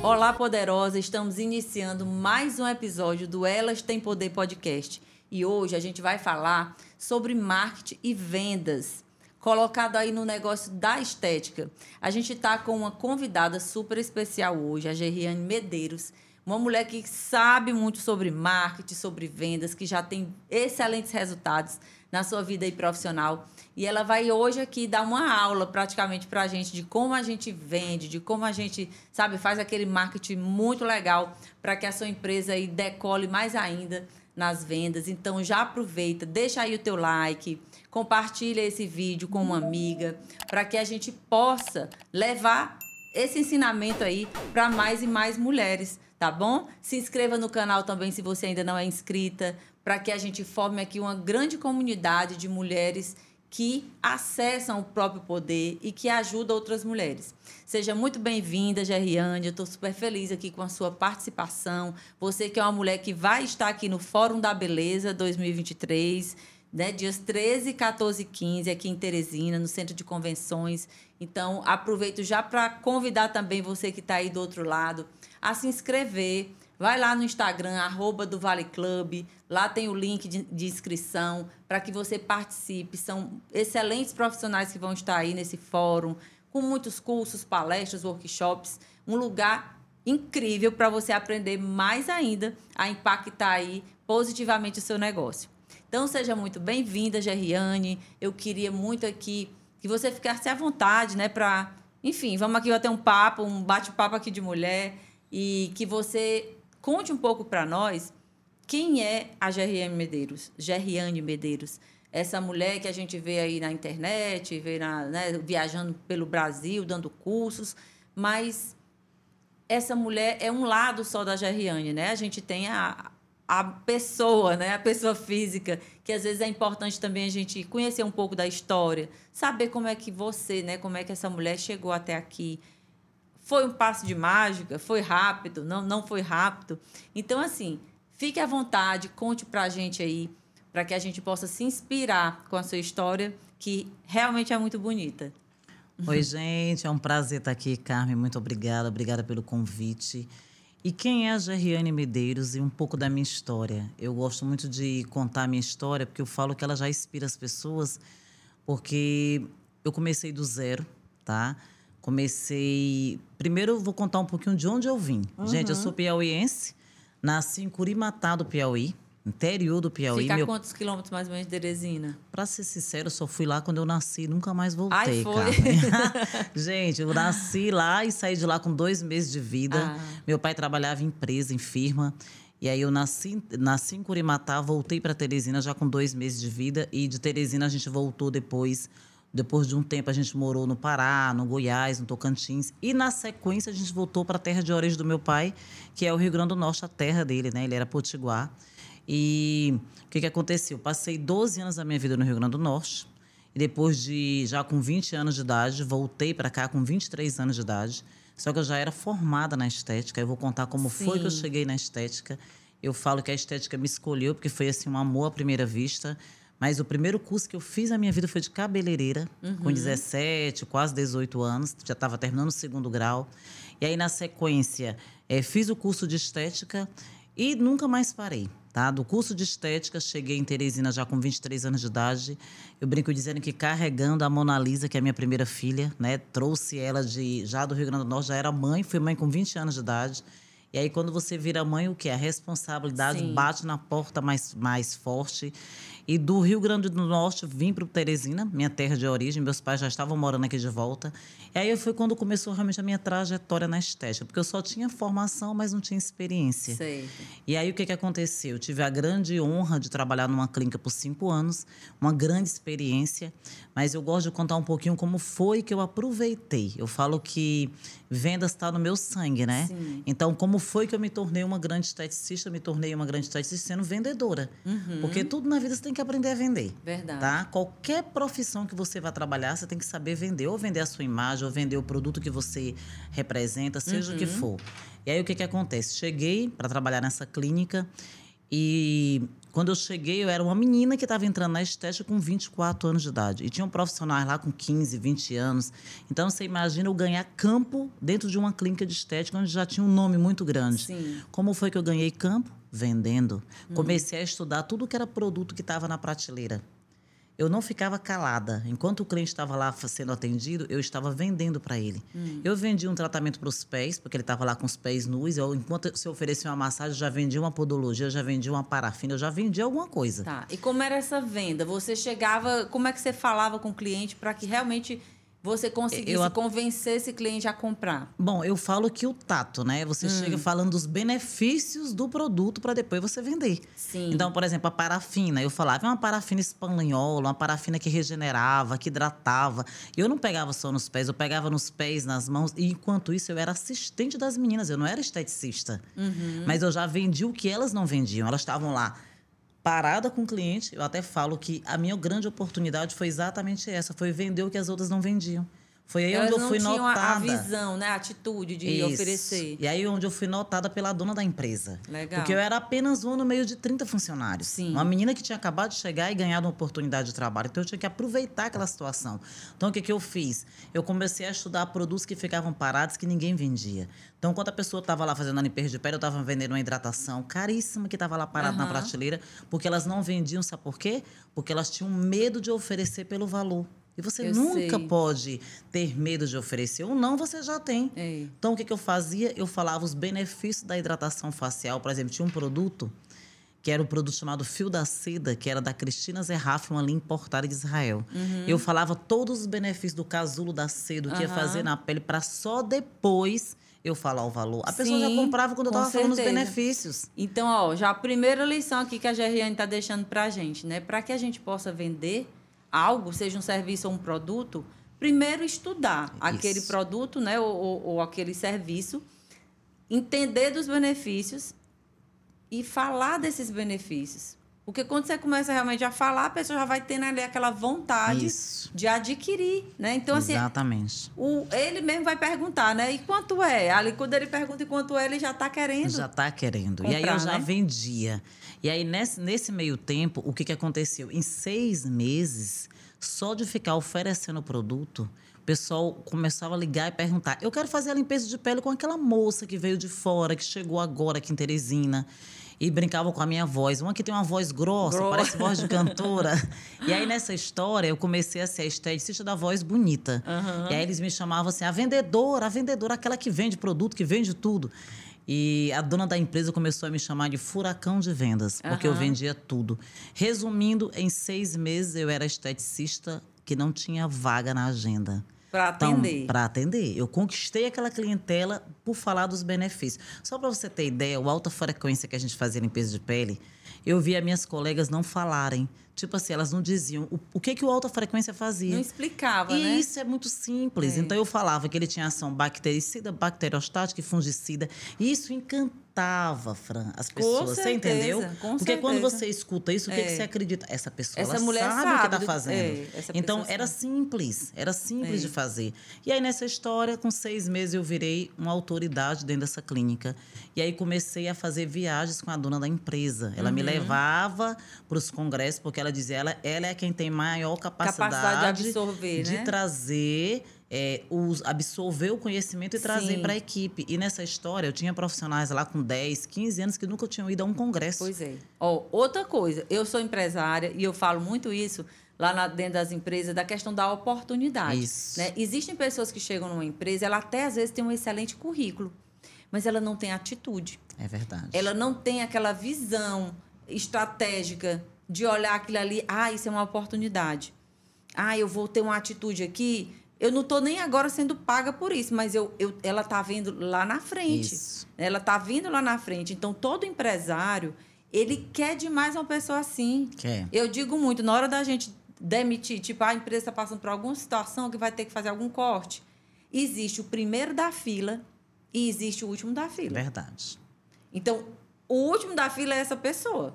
Olá, poderosa! Estamos iniciando mais um episódio do Elas Têm Poder Podcast. E hoje a gente vai falar sobre marketing e vendas, colocado aí no negócio da estética. A gente está com uma convidada super especial hoje, a Geriane Medeiros, uma mulher que sabe muito sobre marketing, sobre vendas, que já tem excelentes resultados na sua vida aí profissional. E ela vai hoje aqui dar uma aula praticamente para a gente de como a gente vende, de como a gente, sabe, faz aquele marketing muito legal para que a sua empresa aí decole mais ainda nas vendas. Então já aproveita, deixa aí o teu like, compartilha esse vídeo com uma amiga, para que a gente possa levar esse ensinamento aí para mais e mais mulheres tá bom? Se inscreva no canal também se você ainda não é inscrita, para que a gente forme aqui uma grande comunidade de mulheres que acessam o próprio poder e que ajudam outras mulheres. Seja muito bem-vinda, Geriane. Eu estou super feliz aqui com a sua participação. Você que é uma mulher que vai estar aqui no Fórum da Beleza 2023, né, dias 13, 14 e 15, aqui em Teresina, no Centro de Convenções. Então, aproveito já para convidar também você que está aí do outro lado a se inscrever. Vai lá no Instagram, arroba do Vale Club. Lá tem o link de, de inscrição para que você participe. São excelentes profissionais que vão estar aí nesse fórum, com muitos cursos, palestras, workshops. Um lugar incrível para você aprender mais ainda a impactar aí positivamente o seu negócio. Então, seja muito bem-vinda, Geriane. Eu queria muito aqui que você ficasse à vontade, né, para... Enfim, vamos aqui bater um papo, um bate-papo aqui de mulher e que você conte um pouco para nós quem é a GRM Medeiros, Geriane Medeiros. Essa mulher que a gente vê aí na internet, vê na, né, viajando pelo Brasil, dando cursos, mas essa mulher é um lado só da Geriane, né? A gente tem a, a pessoa, né? A pessoa física, que às vezes é importante também a gente conhecer um pouco da história, saber como é que você, né? Como é que essa mulher chegou até aqui, foi um passo de mágica? Foi rápido? Não, não foi rápido? Então, assim, fique à vontade, conte para a gente aí, para que a gente possa se inspirar com a sua história, que realmente é muito bonita. Oi, gente, é um prazer estar aqui, Carmen. Muito obrigada, obrigada pelo convite. E quem é a Geriane Medeiros e um pouco da minha história? Eu gosto muito de contar a minha história, porque eu falo que ela já inspira as pessoas, porque eu comecei do zero, tá? Comecei. Primeiro, vou contar um pouquinho de onde eu vim. Uhum. Gente, eu sou piauiense, nasci em Curimatá do Piauí, interior do Piauí. Fica meu... quantos quilômetros mais ou menos de Teresina? Pra ser sincero, eu só fui lá quando eu nasci, nunca mais voltei, Ai, foi. Gente, eu nasci lá e saí de lá com dois meses de vida. Ah. Meu pai trabalhava em empresa, em firma. E aí eu nasci, nasci em Curimatá, voltei para Teresina já com dois meses de vida. E de Teresina a gente voltou depois depois de um tempo, a gente morou no Pará, no Goiás, no Tocantins. E, na sequência, a gente voltou para a terra de origem do meu pai, que é o Rio Grande do Norte, a terra dele, né? Ele era potiguar. E o que, que aconteceu? Passei 12 anos da minha vida no Rio Grande do Norte. E depois de, já com 20 anos de idade, voltei para cá com 23 anos de idade. Só que eu já era formada na estética. Eu vou contar como Sim. foi que eu cheguei na estética. Eu falo que a estética me escolheu, porque foi assim um amor à primeira vista. Mas o primeiro curso que eu fiz na minha vida foi de cabeleireira, uhum. com 17, quase 18 anos, já estava terminando o segundo grau. E aí, na sequência, é, fiz o curso de estética e nunca mais parei. Tá? Do curso de estética, cheguei em Teresina já com 23 anos de idade. Eu brinco dizendo que carregando a Mona Lisa, que é a minha primeira filha, né? trouxe ela de já do Rio Grande do Norte, já era mãe, fui mãe com 20 anos de idade. E aí, quando você vira mãe, o que? A responsabilidade Sim. bate na porta mais, mais forte. E do Rio Grande do Norte vim para Teresina, minha terra de origem. Meus pais já estavam morando aqui de volta. E aí foi quando começou realmente a minha trajetória na estética, porque eu só tinha formação, mas não tinha experiência. Sei. E aí o que, que aconteceu? Eu tive a grande honra de trabalhar numa clínica por cinco anos, uma grande experiência. Mas eu gosto de contar um pouquinho como foi que eu aproveitei. Eu falo que vendas está no meu sangue, né? Sim. Então, como foi que eu me tornei uma grande esteticista? Me tornei uma grande esteticista sendo vendedora. Uhum. Porque tudo na vida você tem que aprender a vender. Verdade. Tá? Qualquer profissão que você vai trabalhar, você tem que saber vender. Ou vender a sua imagem, ou vender o produto que você representa, seja uhum. o que uhum. for. E aí, o que, que acontece? Cheguei para trabalhar nessa clínica E quando eu cheguei, eu era uma menina que estava entrando na estética com 24 anos de idade. E tinha um profissional lá com 15, 20 anos. Então, você imagina eu ganhar campo dentro de uma clínica de estética onde já tinha um nome muito grande. Sim. Como foi que eu ganhei campo? Vendendo. Comecei a estudar tudo que era produto que estava na prateleira eu não ficava calada. Enquanto o cliente estava lá sendo atendido, eu estava vendendo para ele. Hum. Eu vendia um tratamento para os pés, porque ele estava lá com os pés nus. Eu, enquanto se oferecia uma massagem, eu já vendia uma podologia, eu já vendia uma parafina, eu já vendia alguma coisa. Tá. E como era essa venda? Você chegava, como é que você falava com o cliente para que realmente você conseguisse eu, convencer esse cliente a comprar? Bom, eu falo que o tato, né? Você hum. chega falando dos benefícios do produto para depois você vender. Sim. Então, por exemplo, a parafina. Eu falava, é uma parafina espanhola, uma parafina que regenerava, que hidratava. Eu não pegava só nos pés, eu pegava nos pés, nas mãos. E enquanto isso, eu era assistente das meninas. Eu não era esteticista. Uhum. Mas eu já vendi o que elas não vendiam. Elas estavam lá parada com o cliente, eu até falo que a minha grande oportunidade foi exatamente essa, foi vender o que as outras não vendiam. Foi aí Elas onde eu fui não notada. A visão, né? A atitude de Isso. oferecer. E aí onde eu fui notada pela dona da empresa. Legal. Porque eu era apenas uma no meio de 30 funcionários. Sim. Uma menina que tinha acabado de chegar e ganhado uma oportunidade de trabalho. Então eu tinha que aproveitar aquela situação. Então o que, que eu fiz? Eu comecei a estudar produtos que ficavam parados que ninguém vendia. Então, quando a pessoa estava lá fazendo a limpeza de pele, eu estava vendendo uma hidratação caríssima que estava lá parada uhum. na prateleira, porque elas não vendiam, sabe por quê? Porque elas tinham medo de oferecer pelo valor. E você eu nunca sei. pode ter medo de oferecer. Ou não, você já tem. É. Então, o que, que eu fazia? Eu falava os benefícios da hidratação facial. Por exemplo, tinha um produto que era um produto chamado Fio da Seda, que era da Cristina Zerraff, uma linha importada de Israel. Uhum. Eu falava todos os benefícios do casulo da seda, o que uhum. ia fazer na pele, para só depois eu falar o valor. A pessoa Sim, já comprava quando eu estava falando os benefícios. Então, ó, já a primeira lição aqui que a Gerriane está deixando para a gente, né? Para que a gente possa vender algo, seja um serviço ou um produto, primeiro estudar Isso. aquele produto, né, ou, ou, ou, aquele serviço, entender dos benefícios e falar desses benefícios. Porque quando você começa realmente a falar, a pessoa já vai tendo ali aquela vontade Isso. de adquirir, né? Então, assim, Exatamente. O, ele mesmo vai perguntar, né? E quanto é? Ali, quando ele pergunta e quanto é, ele já está querendo. Já está querendo. Comprar, e aí eu já né? vendia. E aí, nesse, nesse meio tempo, o que, que aconteceu? Em seis meses, só de ficar oferecendo o produto, o pessoal começava a ligar e perguntar: eu quero fazer a limpeza de pele com aquela moça que veio de fora, que chegou agora aqui em Teresina e brincavam com a minha voz. Uma que tem uma voz grossa, parece voz de cantora. e aí, nessa história, eu comecei a ser a esteticista da voz bonita. Uhum. E aí, eles me chamavam assim, a vendedora, a vendedora, aquela que vende produto, que vende tudo. E a dona da empresa começou a me chamar de furacão de vendas, porque eu vendia tudo. Resumindo, em seis meses eu era esteticista que não tinha vaga na agenda. Para Então, atender. para atender. Eu conquistei aquela clientela por falar dos benefícios. Só para você ter ideia, o alta frequência que a gente fazia limpeza de pele, eu via minhas colegas não falarem. Tipo assim, elas não diziam o, o que, que o alta frequência fazia. Não explicava, E né? isso é muito simples. É. Então eu falava que ele tinha ação bactericida, bacteriostática e fungicida. E isso encantava, Fran, as pessoas. Você certeza, entendeu? Porque quando certeza. você escuta isso, o que, É. que você acredita? Essa pessoa Essa mulher sabe, o que sabe está do- fazendo. é, então era sabe. simples, era simples É. de fazer. E aí nessa história, com seis meses, eu virei uma autoridade dentro dessa clínica. E aí comecei a fazer viagens com a dona da empresa. Ela Uhum. me levava para os congressos, porque ela dizia, ela, ela é quem tem maior capacidade, Capacidade de absorver, de né? trazer, é, os, absorver o conhecimento e trazer para a equipe. E nessa história, eu tinha profissionais lá com 10, 15 anos que nunca tinham ido a um congresso. Pois é. Ó, outra coisa, eu sou empresária e eu falo muito isso lá na- dentro das empresas, da questão da oportunidade. Isso. né? Existem pessoas que chegam numa empresa, ela até às vezes tem um excelente currículo, mas ela não tem atitude. É verdade. Ela não tem aquela visão estratégica de olhar aquilo ali, ah, isso é uma oportunidade. Ah, eu vou ter uma atitude aqui. Eu não estou nem agora sendo paga por isso, mas eu, eu, ela está vendo lá na frente. Isso. Ela está vindo lá na frente. Então, todo empresário, ele quer demais uma pessoa assim. Quer. Eu digo muito, na hora da gente demitir, tipo, a empresa está passando por alguma situação que vai ter que fazer algum corte, existe o primeiro da fila e existe o último da fila. Verdade. Então, o último da fila é essa pessoa.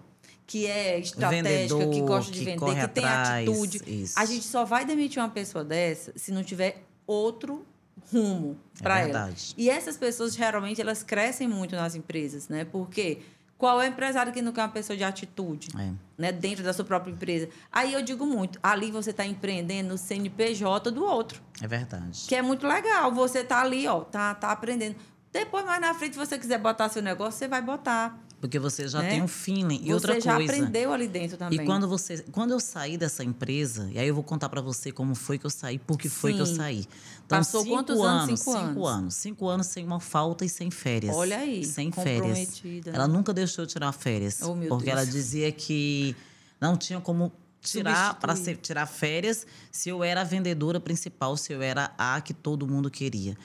Que é estratégica, que Vendedor, gosta de que vender, que tem atrás, atitude. isso. A gente só vai demitir uma pessoa dessa se não tiver outro rumo É para ela. verdade. E essas pessoas, geralmente, elas crescem muito nas empresas, né? Porque Qual é o empresário que não quer uma pessoa de atitude? É. Né, dentro da sua própria empresa. Aí eu digo muito, ali você está empreendendo no CNPJ do outro. É verdade. Que é muito legal. Você está ali, ó, tá, tá aprendendo. Depois, mais na frente, se você quiser botar seu negócio, você vai botar. Porque você já né? tem um feeling. E você outra coisa. Você já aprendeu ali dentro também. E quando você. Quando eu saí dessa empresa, e aí eu vou contar para você como foi que eu saí, por que foi que eu saí. Então, Passou quantos anos? anos? Cinco, cinco anos. anos. Cinco anos sem uma falta e sem férias. Olha aí. Sem férias. Ela nunca deixou eu tirar férias. Oh, porque Deus. ela dizia que não tinha como tirar para tirar férias se eu era a vendedora principal, se eu era a que todo mundo queria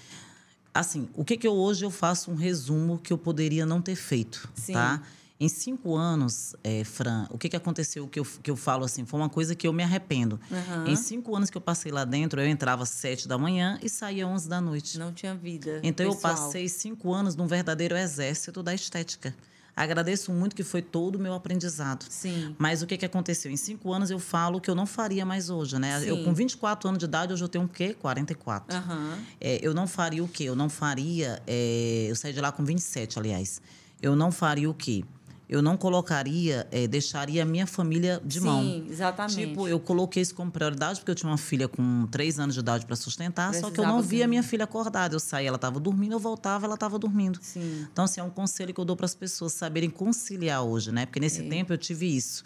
assim, o que que eu hoje eu faço um resumo que eu poderia não ter feito, Sim. tá? Em cinco anos, é, Fran, o que, que aconteceu que eu, que eu falo assim? Foi uma coisa que eu me arrependo. Uhum. Em cinco anos que eu passei lá dentro, eu entrava às sete da manhã e saía às onze da noite. Não tinha vida. Então pessoal. eu passei cinco anos num verdadeiro exército da estética. Agradeço muito que foi todo o meu aprendizado. Sim. Mas o que, que aconteceu? Em cinco anos eu falo que eu não faria mais hoje, né? Sim. Eu com 24 anos de idade, hoje eu tenho o quê? 44. Uhum. É, eu não faria o quê? Eu não faria... É, eu saí de lá com 27, aliás. Eu não faria o quê? Eu não colocaria, é, deixaria a minha família de Sim, mão. Sim, exatamente. Tipo, eu coloquei isso como prioridade porque eu tinha uma filha com três anos de idade para sustentar, Precisava só que eu não via a minha filha acordada. Eu saía, ela estava dormindo, eu voltava, ela estava dormindo. Sim. Então, assim, é um conselho que eu dou para as pessoas saberem conciliar hoje, né? Porque nesse é. tempo eu tive isso.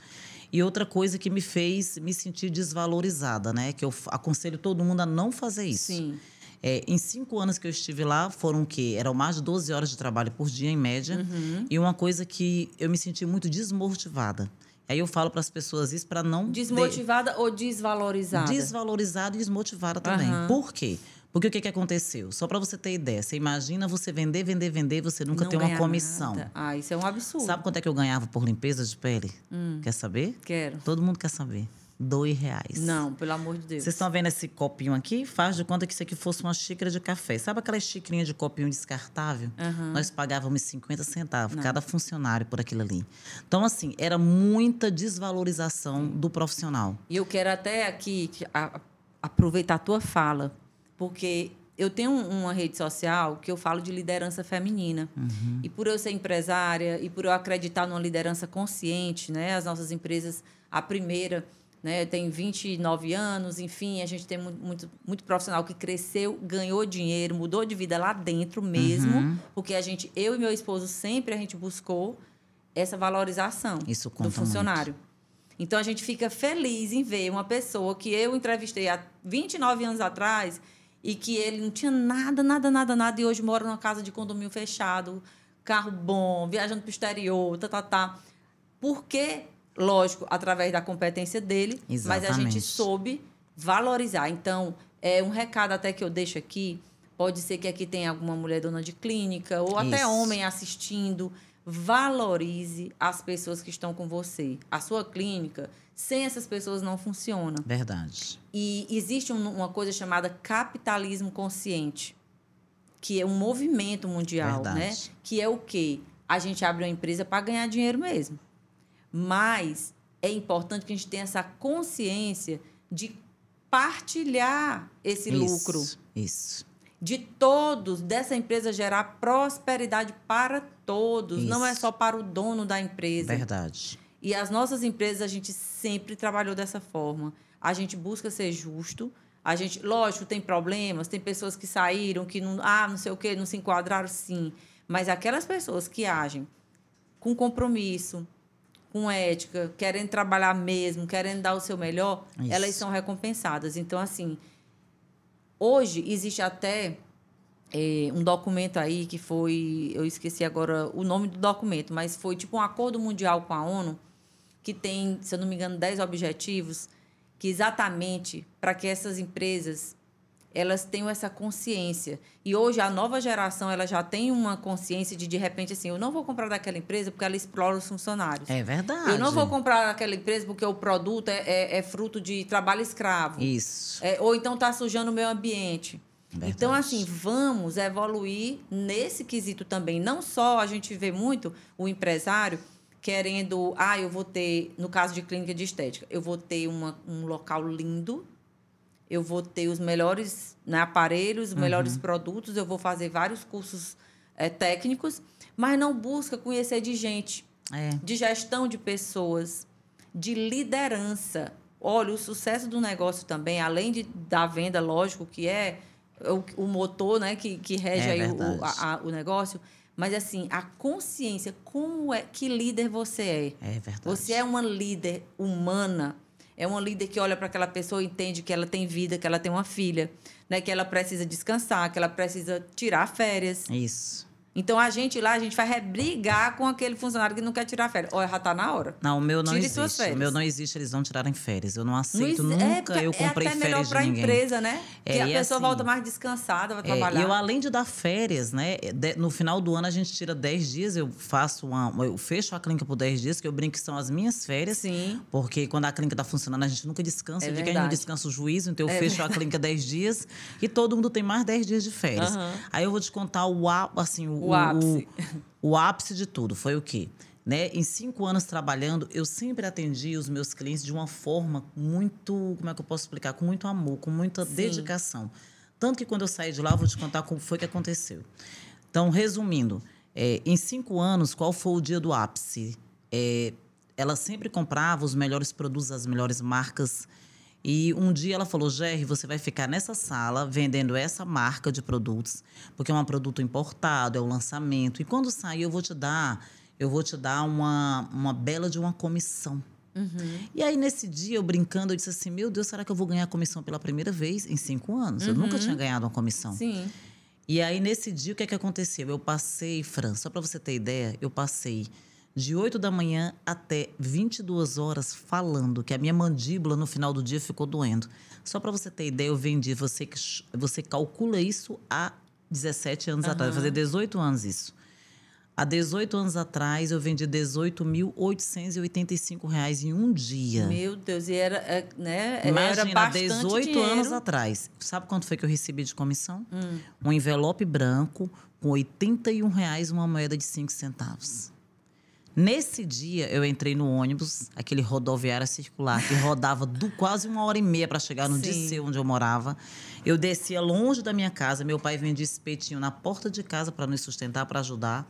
E outra coisa que me fez me sentir desvalorizada, né? Que eu aconselho todo mundo a não fazer isso. Sim. É, em cinco anos que eu estive lá, foram o quê? Eram mais de 12 horas de trabalho por dia, em média. Uhum. E uma coisa que eu me senti muito desmotivada. Aí eu falo para as pessoas isso para não. Desmotivada de... ou desvalorizada? Desvalorizada e desmotivada também. Uhum. Por quê? Porque o que, que aconteceu? Só para você ter ideia, você imagina você vender, vender, vender e você nunca ter uma comissão. Nada. Ah, isso é um absurdo. Sabe quanto é que eu ganhava por limpeza de pele? Hum. Quer saber? Quero. Todo mundo quer saber dois reais. Não, pelo amor de Deus. Vocês estão vendo esse copinho aqui? Faz de conta que isso aqui fosse uma xícara de café. Sabe aquela xicrinha de copinho descartável? Uhum. Nós pagávamos 50 centavos Não. cada funcionário por aquilo ali. Então, assim, era muita desvalorização do profissional. E eu quero até aqui aproveitar a tua fala, porque eu tenho uma rede social que eu falo de liderança feminina. Uhum. E por eu ser empresária e por eu acreditar numa liderança consciente, né? As nossas empresas, a primeira né? Tem 29 anos, enfim, a gente tem muito, muito, muito, profissional que cresceu, ganhou dinheiro, mudou de vida lá dentro mesmo, uhum. porque a gente, eu e meu esposo sempre a gente buscou essa valorização do funcionário. Muito. Então a gente fica feliz em ver uma pessoa que eu entrevistei há 29 anos atrás e que ele não tinha nada, nada, nada, nada e hoje mora numa casa de condomínio fechado, carro bom, viajando para o exterior, tá, tá, tá. Porque lógico, através da competência dele, Exatamente. mas a gente soube valorizar. Então, é um recado até que eu deixo aqui. Pode ser que aqui tenha alguma mulher dona de clínica ou Isso. até homem assistindo. Valorize as pessoas que estão com você. A sua clínica, sem essas pessoas, não funciona. Verdade. E existe um, uma coisa chamada capitalismo consciente, que é um movimento mundial, né? Verdade. né? Que é o quê? A gente abre uma empresa para ganhar dinheiro mesmo. Mas é importante que a gente tenha essa consciência de partilhar esse isso, lucro. Isso. De todos, dessa empresa gerar prosperidade para todos, isso. não é só para o dono da empresa. Verdade. E as nossas empresas a gente sempre trabalhou dessa forma. A gente busca ser justo. A gente, lógico, tem problemas, tem pessoas que saíram, que não, ah, não sei o quê, não se enquadraram, sim. Mas aquelas pessoas que agem com compromisso, com ética, querendo trabalhar mesmo, querendo dar o seu melhor, Isso. elas são recompensadas. Então, assim, hoje existe até é, um documento aí que foi, eu esqueci agora o nome do documento, mas foi tipo um acordo mundial com a ONU que tem, se eu não me engano, 10 objetivos que exatamente para que essas empresas elas tenham essa consciência. E hoje a nova geração ela já tem uma consciência de de repente assim, eu não vou comprar daquela empresa porque ela explora os funcionários. É verdade. Eu não vou comprar daquela empresa porque o produto é, é, é fruto de trabalho escravo. Isso. É, ou então está sujando o meio ambiente. Verdade. Então, assim, vamos evoluir nesse quesito também. Não só a gente vê muito o empresário querendo, ah, eu vou ter, no caso de clínica de estética, eu vou ter uma, um local lindo, eu vou ter os melhores né, aparelhos, os melhores uhum. produtos, eu vou fazer vários cursos é, técnicos, mas não busca conhecer de gente. é. de gestão de pessoas, de liderança. Olha, o sucesso do negócio também, além de, da venda, lógico, que é o, o motor né, que, que rege é o, a, a, o negócio, mas assim, a consciência, como é que líder você é? É verdade. Você é uma líder humana, é uma líder que olha para aquela pessoa e entende que ela tem vida, que ela tem uma filha, né, que ela precisa descansar, que ela precisa tirar férias. Isso. Então a gente lá, a gente vai rebrigar com aquele funcionário que não quer tirar férias. Olha, já tá na hora. Não, o meu não Tire existe. O meu não existe, eles não tirarem férias. Eu não aceito não nunca é, eu comprei é até férias de ninguém. empresa, né? É, que a pessoa assim, volta mais descansada, vai trabalhar. É, eu, além de dar férias, né? no final do ano a gente tira 10 dias, eu faço uma. Eu fecho a clínica por 10 dias, que eu brinco que são as minhas férias. Sim. Porque quando a clínica tá funcionando, a gente nunca descansa. É eu digo que a gente descansa o juízo, então eu é fecho verdade. a clínica 10 dias e todo mundo tem mais 10 dias de férias. Uhum. Aí eu vou te contar o, assim, o, o ápice. O, o ápice de tudo foi o quê? Né? Em cinco anos trabalhando, eu sempre atendi os meus clientes de uma forma muito, como é que eu posso explicar? Com muito amor, com muita Sim. dedicação. Tanto que quando eu saí de lá, eu vou te contar como foi que aconteceu. Então, resumindo, é, em cinco anos, qual foi o dia do ápice? É, ela sempre comprava os melhores produtos, as melhores marcas. E um dia ela falou: Jerry, você vai ficar nessa sala vendendo essa marca de produtos, porque é um produto importado, é o um lançamento. E quando sair, eu vou te dar, eu vou te dar uma, uma bela de uma comissão. Uhum. E aí, nesse dia, eu brincando, eu disse assim: Meu Deus, será que eu vou ganhar comissão pela primeira vez em cinco anos? Uhum. Eu nunca uhum. tinha ganhado uma comissão. Sim. E aí, nesse dia, o que é que aconteceu? Eu passei, Fran, só para você ter ideia, eu passei de 8 da manhã até 22 horas falando que a minha mandíbula no final do dia ficou doendo. Só para você ter ideia, eu vendi, você, você calcula isso há 17 anos uhum. atrás, vai fazer 18 anos isso. Há 18 anos atrás, eu vendi 18.885 reais em um dia. Meu Deus, e era, é, né? Imagina, era 18 dinheiro. anos atrás. Sabe quanto foi que eu recebi de comissão? Hum. Um envelope branco com 81 reais uma moeda de 5 centavos. Nesse dia, eu entrei no ônibus, aquele rodoviária circular, que rodava do quase uma hora e meia para chegar no DC onde eu morava. Eu descia longe da minha casa, meu pai vendia espetinho na porta de casa para nos sustentar, para ajudar.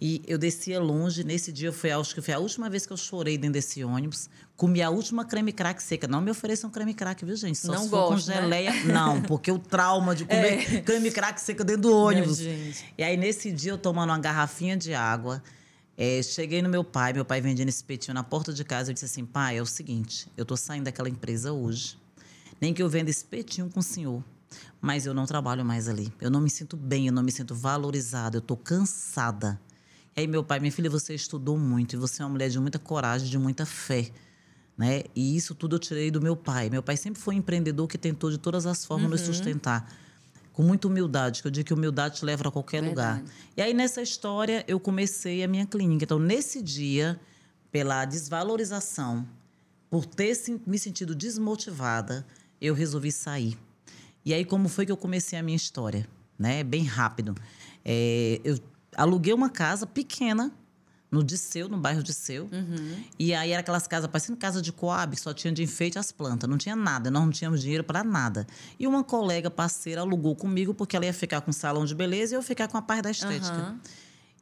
E eu descia longe. Nesse dia, foi, acho que foi a última vez que eu chorei dentro desse ônibus. Comi a última creme crack seca. Não me ofereçam creme crack, viu, gente? Só não se gosto, com né? geleia. Né? Não, porque o trauma de comer é. creme crack seca dentro do ônibus. Não, e aí, nesse dia, eu tomando uma garrafinha de água é, cheguei no meu pai, meu pai vendendo espetinho na porta de casa. Eu disse assim: pai, é o seguinte, eu tô saindo daquela empresa hoje. Nem que eu venda espetinho com o senhor, mas eu não trabalho mais ali. Eu não me sinto bem, eu não me sinto valorizada, eu tô cansada. E aí, meu pai, minha filha, você estudou muito e você é uma mulher de muita coragem, de muita fé. Né? E isso tudo eu tirei do meu pai. Meu pai sempre foi um empreendedor que tentou de todas as formas uhum. nos sustentar com muita humildade, que eu digo que humildade te leva a qualquer Verdade. lugar. E aí, nessa história, eu comecei a minha clínica. Então, nesse dia, pela desvalorização, por ter me sentido desmotivada, eu resolvi sair. E aí, como foi que eu comecei a minha história? Né? Bem rápido. É, eu aluguei uma casa pequena no Disseu, no bairro Disseu. Uhum. E aí era aquelas casas, parecendo casa de Coab, só tinha de enfeite as plantas, não tinha nada, nós não tínhamos dinheiro para nada. E uma colega parceira alugou comigo porque ela ia ficar com o salão de beleza e eu ia ficar com a parte da estética. Uhum.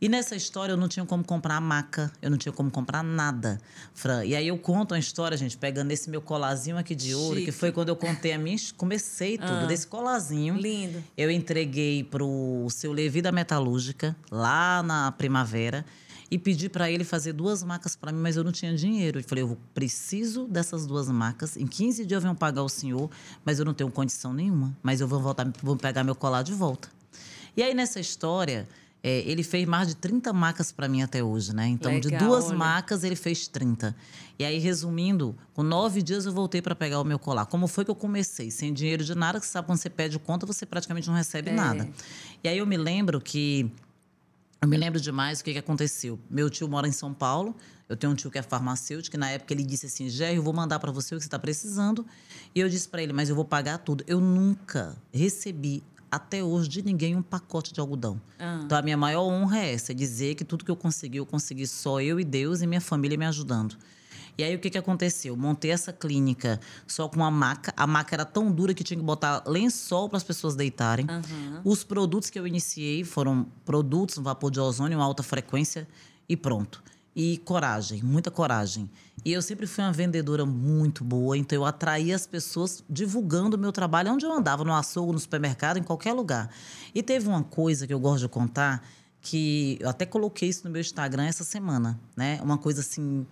E nessa história eu não tinha como comprar a maca, eu não tinha como comprar nada, Fran. E aí eu conto uma história, gente, pegando esse meu colazinho aqui de ouro, Chique. que foi quando eu contei a minha. Comecei tudo, ah, desse colazinho. Lindo. Eu entreguei pro seu Levi da Metalúrgica, lá na primavera e pedi para ele fazer duas macas para mim, mas eu não tinha dinheiro. Eu falei, eu preciso dessas duas macas. Em 15 dias eu venho pagar o senhor, mas eu não tenho condição nenhuma. Mas eu vou voltar, vou pegar meu colar de volta. E aí nessa história, é, ele fez mais de 30 macas para mim até hoje, né? Então, Legal, de duas olha. macas, ele fez 30. E aí, resumindo, com nove dias eu voltei para pegar o meu colar. Como foi que eu comecei? Sem dinheiro de nada, que você sabe quando você pede conta, você praticamente não recebe é. nada. E aí eu me lembro que eu me lembro demais o que, que aconteceu. Meu tio mora em São Paulo. Eu tenho um tio que é farmacêutico, e na época ele disse assim: Gé, eu vou mandar para você o que você está precisando. E eu disse para ele: Mas eu vou pagar tudo. Eu nunca recebi até hoje de ninguém um pacote de algodão. Ah. Então a minha maior honra é essa: é dizer que tudo que eu consegui, eu consegui só eu e Deus e minha família me ajudando. E aí o que, que aconteceu? Montei essa clínica só com uma maca. A maca era tão dura que tinha que botar lençol para as pessoas deitarem. Uhum. Os produtos que eu iniciei foram produtos, vapor de ozônio, alta frequência e pronto. e coragem, muita coragem. E eu sempre fui uma vendedora muito boa, então eu atraía as pessoas divulgando o meu trabalho onde eu andava, no açougue, no supermercado, em qualquer lugar. E teve uma coisa que eu gosto de contar, que eu até coloquei isso no meu Instagram essa semana, né? Uma coisa assim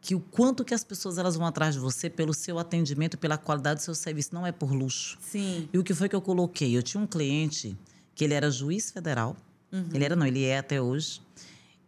que o quanto que as pessoas elas vão atrás de você pelo seu atendimento, pela qualidade do seu serviço, não é por luxo. Sim. E o que foi que eu coloquei? Eu tinha um cliente que ele era juiz federal. Uhum. Ele era não, ele é até hoje.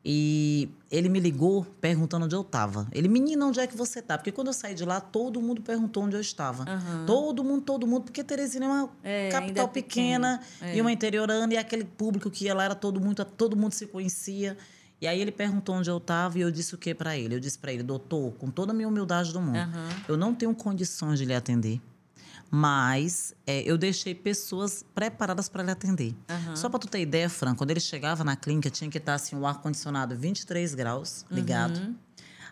E ele me ligou perguntando onde eu estava. Ele, menina, onde é que você está? Porque quando eu saí de lá, todo mundo perguntou onde eu estava. Uhum. Todo mundo, todo mundo. Porque Teresina é uma é, capital é pequena é. e uma interiorana. E aquele público que ia lá era todo mundo, todo mundo se conhecia. E aí ele perguntou onde eu estava e eu disse o que para ele? Eu disse para ele, doutor, com toda a minha humildade do mundo, uhum. eu não tenho condições de lhe atender mas é, eu deixei pessoas preparadas para lhe atender. Uhum. Só para tu ter ideia, Fran, quando ele chegava na clínica, tinha que estar assim, o ar-condicionado 23 graus ligado. Uhum.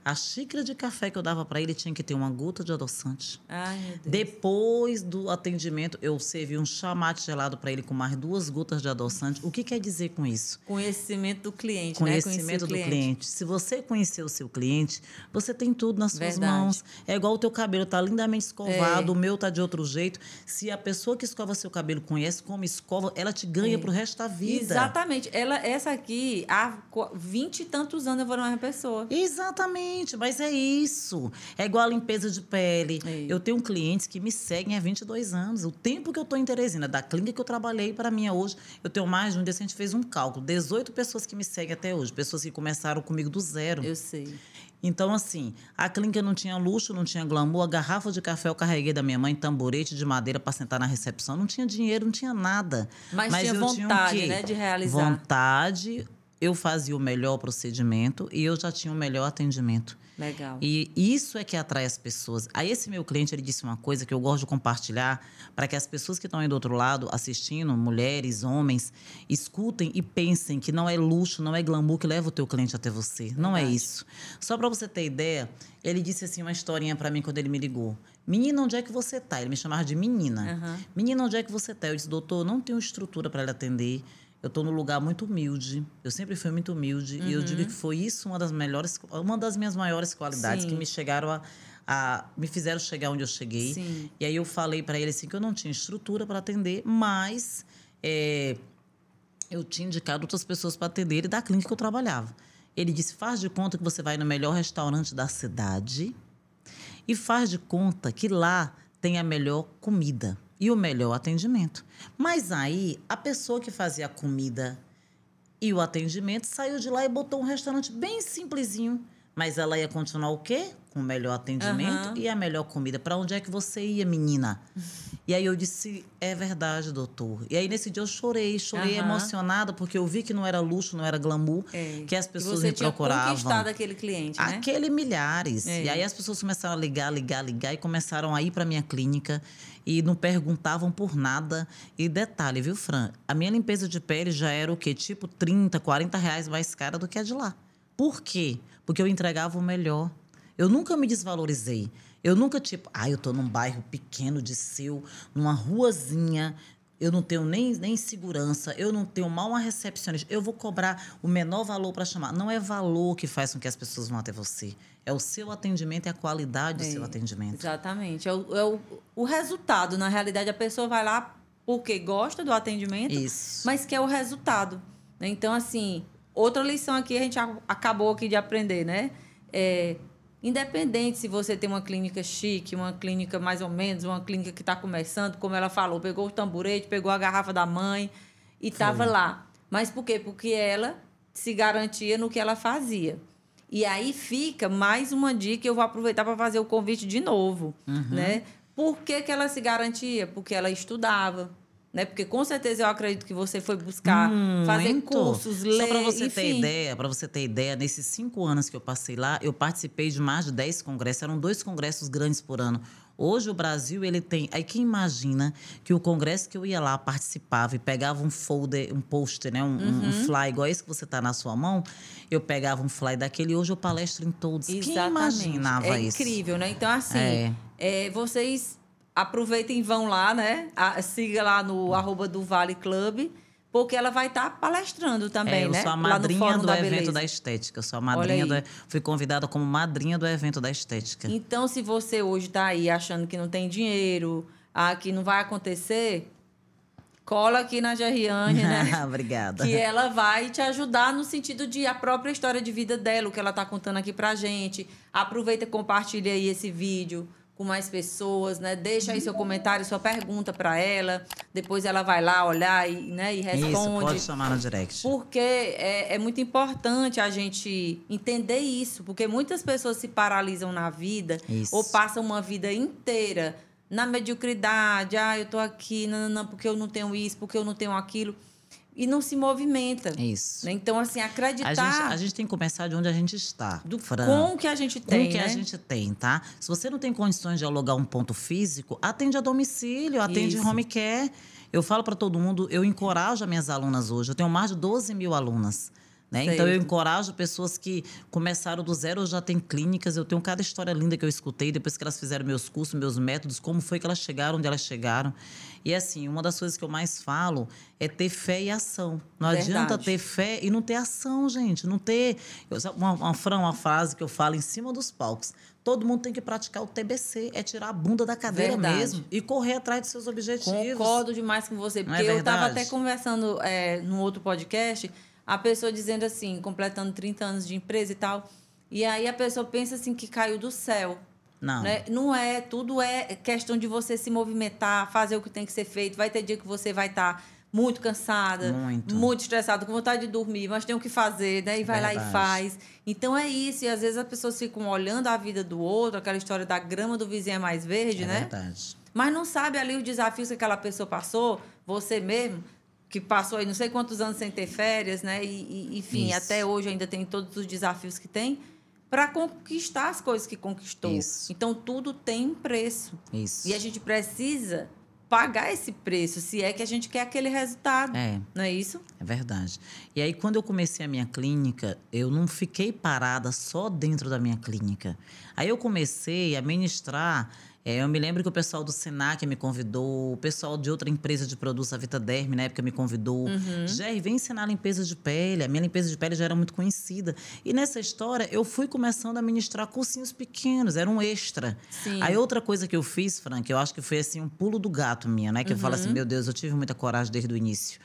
A xícara de café que eu dava para ele tinha que ter uma gota de adoçante. Ai, Depois do atendimento, eu servi um chamate gelado para ele com mais duas gotas de adoçante. O que quer dizer com isso? Conhecimento do cliente, né? Conhecimento né? do cliente. cliente. Se você conhecer o seu cliente, você tem tudo nas suas Verdade. mãos. É igual o teu cabelo tá lindamente escovado, é. o meu tá de outro jeito. Se a pessoa que escova seu cabelo conhece como escova, ela te ganha é. pro resto da vida. Exatamente. Ela, essa aqui, há vinte e tantos anos eu vou numa pessoa. Exatamente. Gente, mas é isso. É igual a limpeza de pele. É. Eu tenho clientes que me seguem há 22 anos. O tempo que eu estou em Teresina, da clínica que eu trabalhei para mim hoje, eu tenho mais de um dia, a gente fez um cálculo. 18 pessoas que me seguem até hoje. Pessoas que começaram comigo do zero. Eu sei. Então, assim, a clínica não tinha luxo, não tinha glamour. A garrafa de café eu carreguei da minha mãe, tamborete de madeira para sentar na recepção. Não tinha dinheiro, não tinha nada. Mas, Mas tinha vontade, tinha né, de realizar. Vontade, eu fazia o melhor procedimento e eu já tinha o melhor atendimento. Legal. E isso é que atrai as pessoas. Aí esse meu cliente, ele disse uma coisa que eu gosto de compartilhar para que as pessoas que estão aí do outro lado assistindo, mulheres, homens, escutem e pensem que não é luxo, não é glamour que leva o teu cliente até você. Verdade. Não é isso. Só para você ter ideia, ele disse assim uma historinha para mim quando ele me ligou. Menina, onde é que você tá? Ele me chamava de menina. Uhum. Menina, onde é que você tá? Eu disse, doutor, não tenho estrutura para lhe atender eu estou num lugar muito humilde. Eu sempre fui muito humilde uhum. e eu digo uhum. que foi isso uma das melhores, uma das minhas maiores qualidades Sim. que me chegaram a, a, me fizeram chegar onde eu cheguei. Sim. E aí eu falei para ele assim que eu não tinha estrutura para atender, mas é, eu tinha indicado outras pessoas para atender e da clínica que eu trabalhava. Ele disse: faz de conta que você vai no melhor restaurante da cidade e faz de conta que lá tem a melhor comida e o melhor atendimento. Mas aí, a pessoa que fazia a comida e o atendimento saiu de lá e botou um restaurante bem simplesinho. Mas ela ia continuar o quê? Com o melhor atendimento uhum. e a melhor comida. Para onde é que você ia, menina? E aí eu disse, é verdade, doutor. E aí nesse dia eu chorei, chorei uhum. emocionada, porque eu vi que não era luxo, não era glamour, é. que as pessoas você me procuravam. conquistado aquele cliente, né? Aquele milhares. É. E aí as pessoas começaram a ligar, ligar, ligar e começaram a ir para minha clínica e não perguntavam por nada. E detalhe, viu, Fran? A minha limpeza de pele já era o quê? Tipo 30, 40 reais mais cara do que a de lá. Por quê? Porque eu entregava o melhor. Eu nunca me desvalorizei. Eu nunca, tipo, ah, eu tô num bairro pequeno de seu, numa ruazinha, eu não tenho nem, nem segurança, eu não tenho mal uma recepcionista, eu vou cobrar o menor valor para chamar. Não é valor que faz com que as pessoas vão até você. É o seu atendimento e a qualidade do é, seu atendimento. Exatamente. É, o, é o, o resultado. Na realidade, a pessoa vai lá porque gosta do atendimento, Isso. mas quer o resultado. Então, assim, outra lição aqui a gente acabou aqui de aprender, né? É, Independente se você tem uma clínica chique, uma clínica mais ou menos, uma clínica que está começando, como ela falou, pegou o tamborete, pegou a garrafa da mãe e estava lá. Mas por quê? Porque ela se garantia no que ela fazia. E aí fica mais uma dica, eu vou aproveitar para fazer o convite de novo. Uhum. Né? Por que, que ela se garantia? Porque ela estudava, né? Porque com certeza eu acredito que você foi buscar hum, fazer muito. cursos, ler, Só para você enfim. ter ideia, para você ter ideia, nesses cinco anos que eu passei lá, eu participei de mais de dez congressos. Eram dois congressos grandes por ano. Hoje o Brasil ele tem. Aí quem imagina que o congresso que eu ia lá participava e pegava um folder, um poster, né, um, uhum. um fly igual esse que você está na sua mão, eu pegava um fly daquele. Hoje eu palestro em todos. Exatamente. Quem imaginava é isso? É incrível, né? Então assim, é. É, vocês aproveitem e vão lá, né? A, siga lá no arroba do Vale Club porque ela vai estar tá palestrando também, é, eu né? Sou a madrinha do da evento beleza. da estética. Eu sou a madrinha do, fui convidada como madrinha do evento da estética. Então, se você hoje está aí achando que não tem dinheiro, ah, que não vai acontecer, cola aqui na Gerriane, né? Obrigada. Que ela vai te ajudar no sentido de a própria história de vida dela, o que ela está contando aqui pra gente. Aproveita e compartilha aí esse vídeo com mais pessoas, né? Deixa aí seu comentário, sua pergunta para ela. Depois ela vai lá olhar e, né, e responde. Isso, pode chamar no direct. Porque é, é muito importante a gente entender isso, porque muitas pessoas se paralisam na vida isso. ou passam uma vida inteira na mediocridade. Ah, eu tô aqui, não, não, não, porque eu não tenho isso, porque eu não tenho aquilo e não se movimenta. Isso. Né? Então, assim, acreditar. A gente, a gente, tem que começar de onde a gente está. Do, Fran. Com o que a gente tem. Com o que né? a gente tem, tá? Se você não tem condições de alugar um ponto físico, atende a domicílio, atende Isso. home care. Eu falo para todo mundo, eu encorajo as minhas alunas hoje. Eu tenho mais de 12 mil alunas. Né? Então, eu encorajo pessoas que começaram do zero, já têm clínicas. Eu tenho cada história linda que eu escutei depois que elas fizeram meus cursos, meus métodos, como foi que elas chegaram, onde elas chegaram. E assim, uma das coisas que eu mais falo é ter fé e ação. Não Verdade. adianta ter fé e não ter ação, gente. Não ter. Uma, uma, uma frase que eu falo em cima dos palcos. Todo mundo tem que praticar o TBC, é tirar a bunda da cadeira verdade. mesmo e correr atrás dos seus objetivos. Concordo demais com você, porque é eu estava até conversando é, num outro podcast a pessoa dizendo assim, completando 30 anos de empresa e tal. E aí a pessoa pensa assim que caiu do céu. Não. Né? Não é, tudo é questão de você se movimentar, fazer o que tem que ser feito. Vai ter dia que você vai estar tá muito cansada, muito. muito estressada, com vontade de dormir, mas tem o que fazer, né? E vai Verdade. lá e faz. Então é isso. E às vezes as pessoas ficam olhando a vida do outro, aquela história da grama do vizinho é mais verde, é né? Verdade. Mas não sabe ali os desafios que aquela pessoa passou, você mesmo que passou aí não sei quantos anos sem ter férias, né? E, e enfim, Isso. até hoje ainda tem todos os desafios que tem para conquistar as coisas que conquistou. Isso. Então tudo tem preço. Isso. E a gente precisa pagar esse preço, se é que a gente quer aquele resultado. É. Não é isso? É verdade. E aí, quando eu comecei a minha clínica, eu não fiquei parada só dentro da minha clínica. Aí eu comecei a ministrar é, eu me lembro que o pessoal do Senac me convidou, o pessoal de outra empresa de produtos, a Vitaderm, na época, me convidou. Uhum. Jerry, vem ensinar limpeza de pele. A minha limpeza de pele já era muito conhecida. E nessa história, eu fui começando a ministrar cursinhos pequenos, era um extra. Sim. Aí outra coisa que eu fiz, Frank, eu acho que foi assim um pulo do gato minha, né? Que uhum. eu falo assim, uhum. meu Deus, eu tive muita coragem desde o início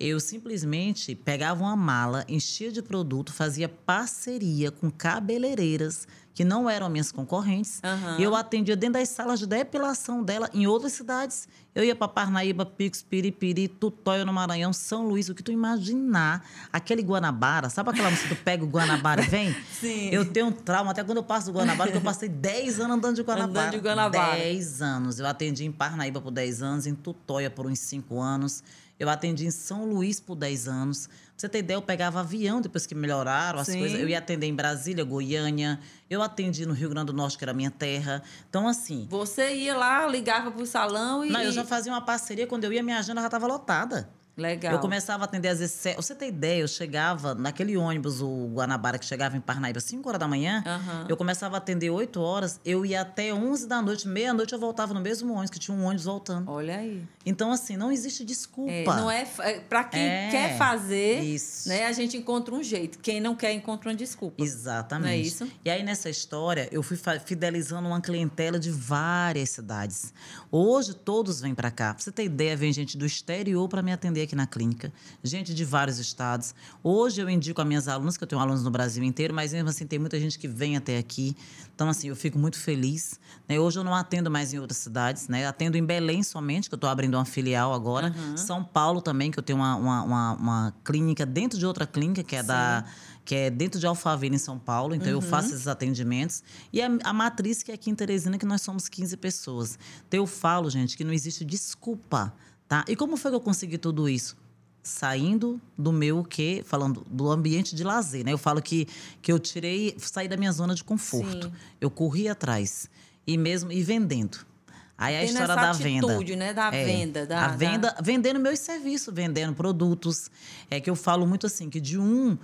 eu simplesmente pegava uma mala, enchia de produto, fazia parceria com cabeleireiras que não eram minhas concorrentes. Uhum. Eu atendia dentro das salas de depilação dela em outras cidades. Eu ia para Parnaíba, Pix, Piripiri, Tutóia no Maranhão, São Luís, o que tu imaginar. Aquele Guanabara, sabe aquela música que tu pega o Guanabara e vem? Sim. Eu tenho um trauma, até quando eu passo do Guanabara, que eu passei 10 anos andando de Guanabara. Andando de Guanabara. 10 anos. Eu atendi em Parnaíba por 10 anos, em Tutóia por uns 5 anos. Eu atendi em São Luís por 10 anos. Pra você ter ideia, eu pegava avião depois que melhoraram as Sim. coisas. Eu ia atender em Brasília, Goiânia. Eu atendi no Rio Grande do Norte, que era a minha terra. Então, assim. Você ia lá, ligava pro salão e. Não, eu já fazia uma parceria. Quando eu ia, minha agenda já estava lotada. Legal. Eu começava a atender às vezes. Você tem ideia, eu chegava naquele ônibus, o Guanabara, que chegava em Parnaíba às 5 horas da manhã. Uhum. Eu começava a atender 8 horas, eu ia até 11 da noite, meia-noite eu voltava no mesmo ônibus, que tinha um ônibus voltando. Olha aí. Então, assim, não existe desculpa. É, não é. é para quem é, quer fazer, isso. né, a gente encontra um jeito. Quem não quer, encontra uma desculpa. Exatamente. Não é isso? E aí, nessa história, eu fui fidelizando uma clientela de várias cidades. Hoje, todos vêm para cá. Pra você ter ideia, vem gente do exterior para me atender aqui na clínica gente de vários estados. Hoje eu indico a minhas alunas, que eu tenho alunos no Brasil inteiro, mas mesmo assim tem muita gente que vem até aqui. Então, assim, eu fico muito feliz. Né? Hoje eu não atendo mais em outras cidades, né? Atendo em Belém somente, que eu estou abrindo uma filial agora. Uhum. São Paulo também, que eu tenho uma, uma, uma, uma clínica dentro de outra clínica, que é Sim. da que é dentro de Alphaville, em São Paulo. Então, uhum. eu faço esses atendimentos. E a, a, matriz, que é aqui em Teresina, que nós somos 15 pessoas. Então, eu falo, gente, que não existe desculpa, tá? E como foi que eu consegui tudo isso? saindo do meu que falando do ambiente de lazer, né? Eu falo que que eu tirei, saí da minha zona de conforto. Sim. Eu corri atrás e mesmo e vendendo. Aí a história da atitude, venda. né? Da é, venda. Da, a venda, da... vendendo meus serviços, vendendo produtos. É que eu falo muito assim, que de um,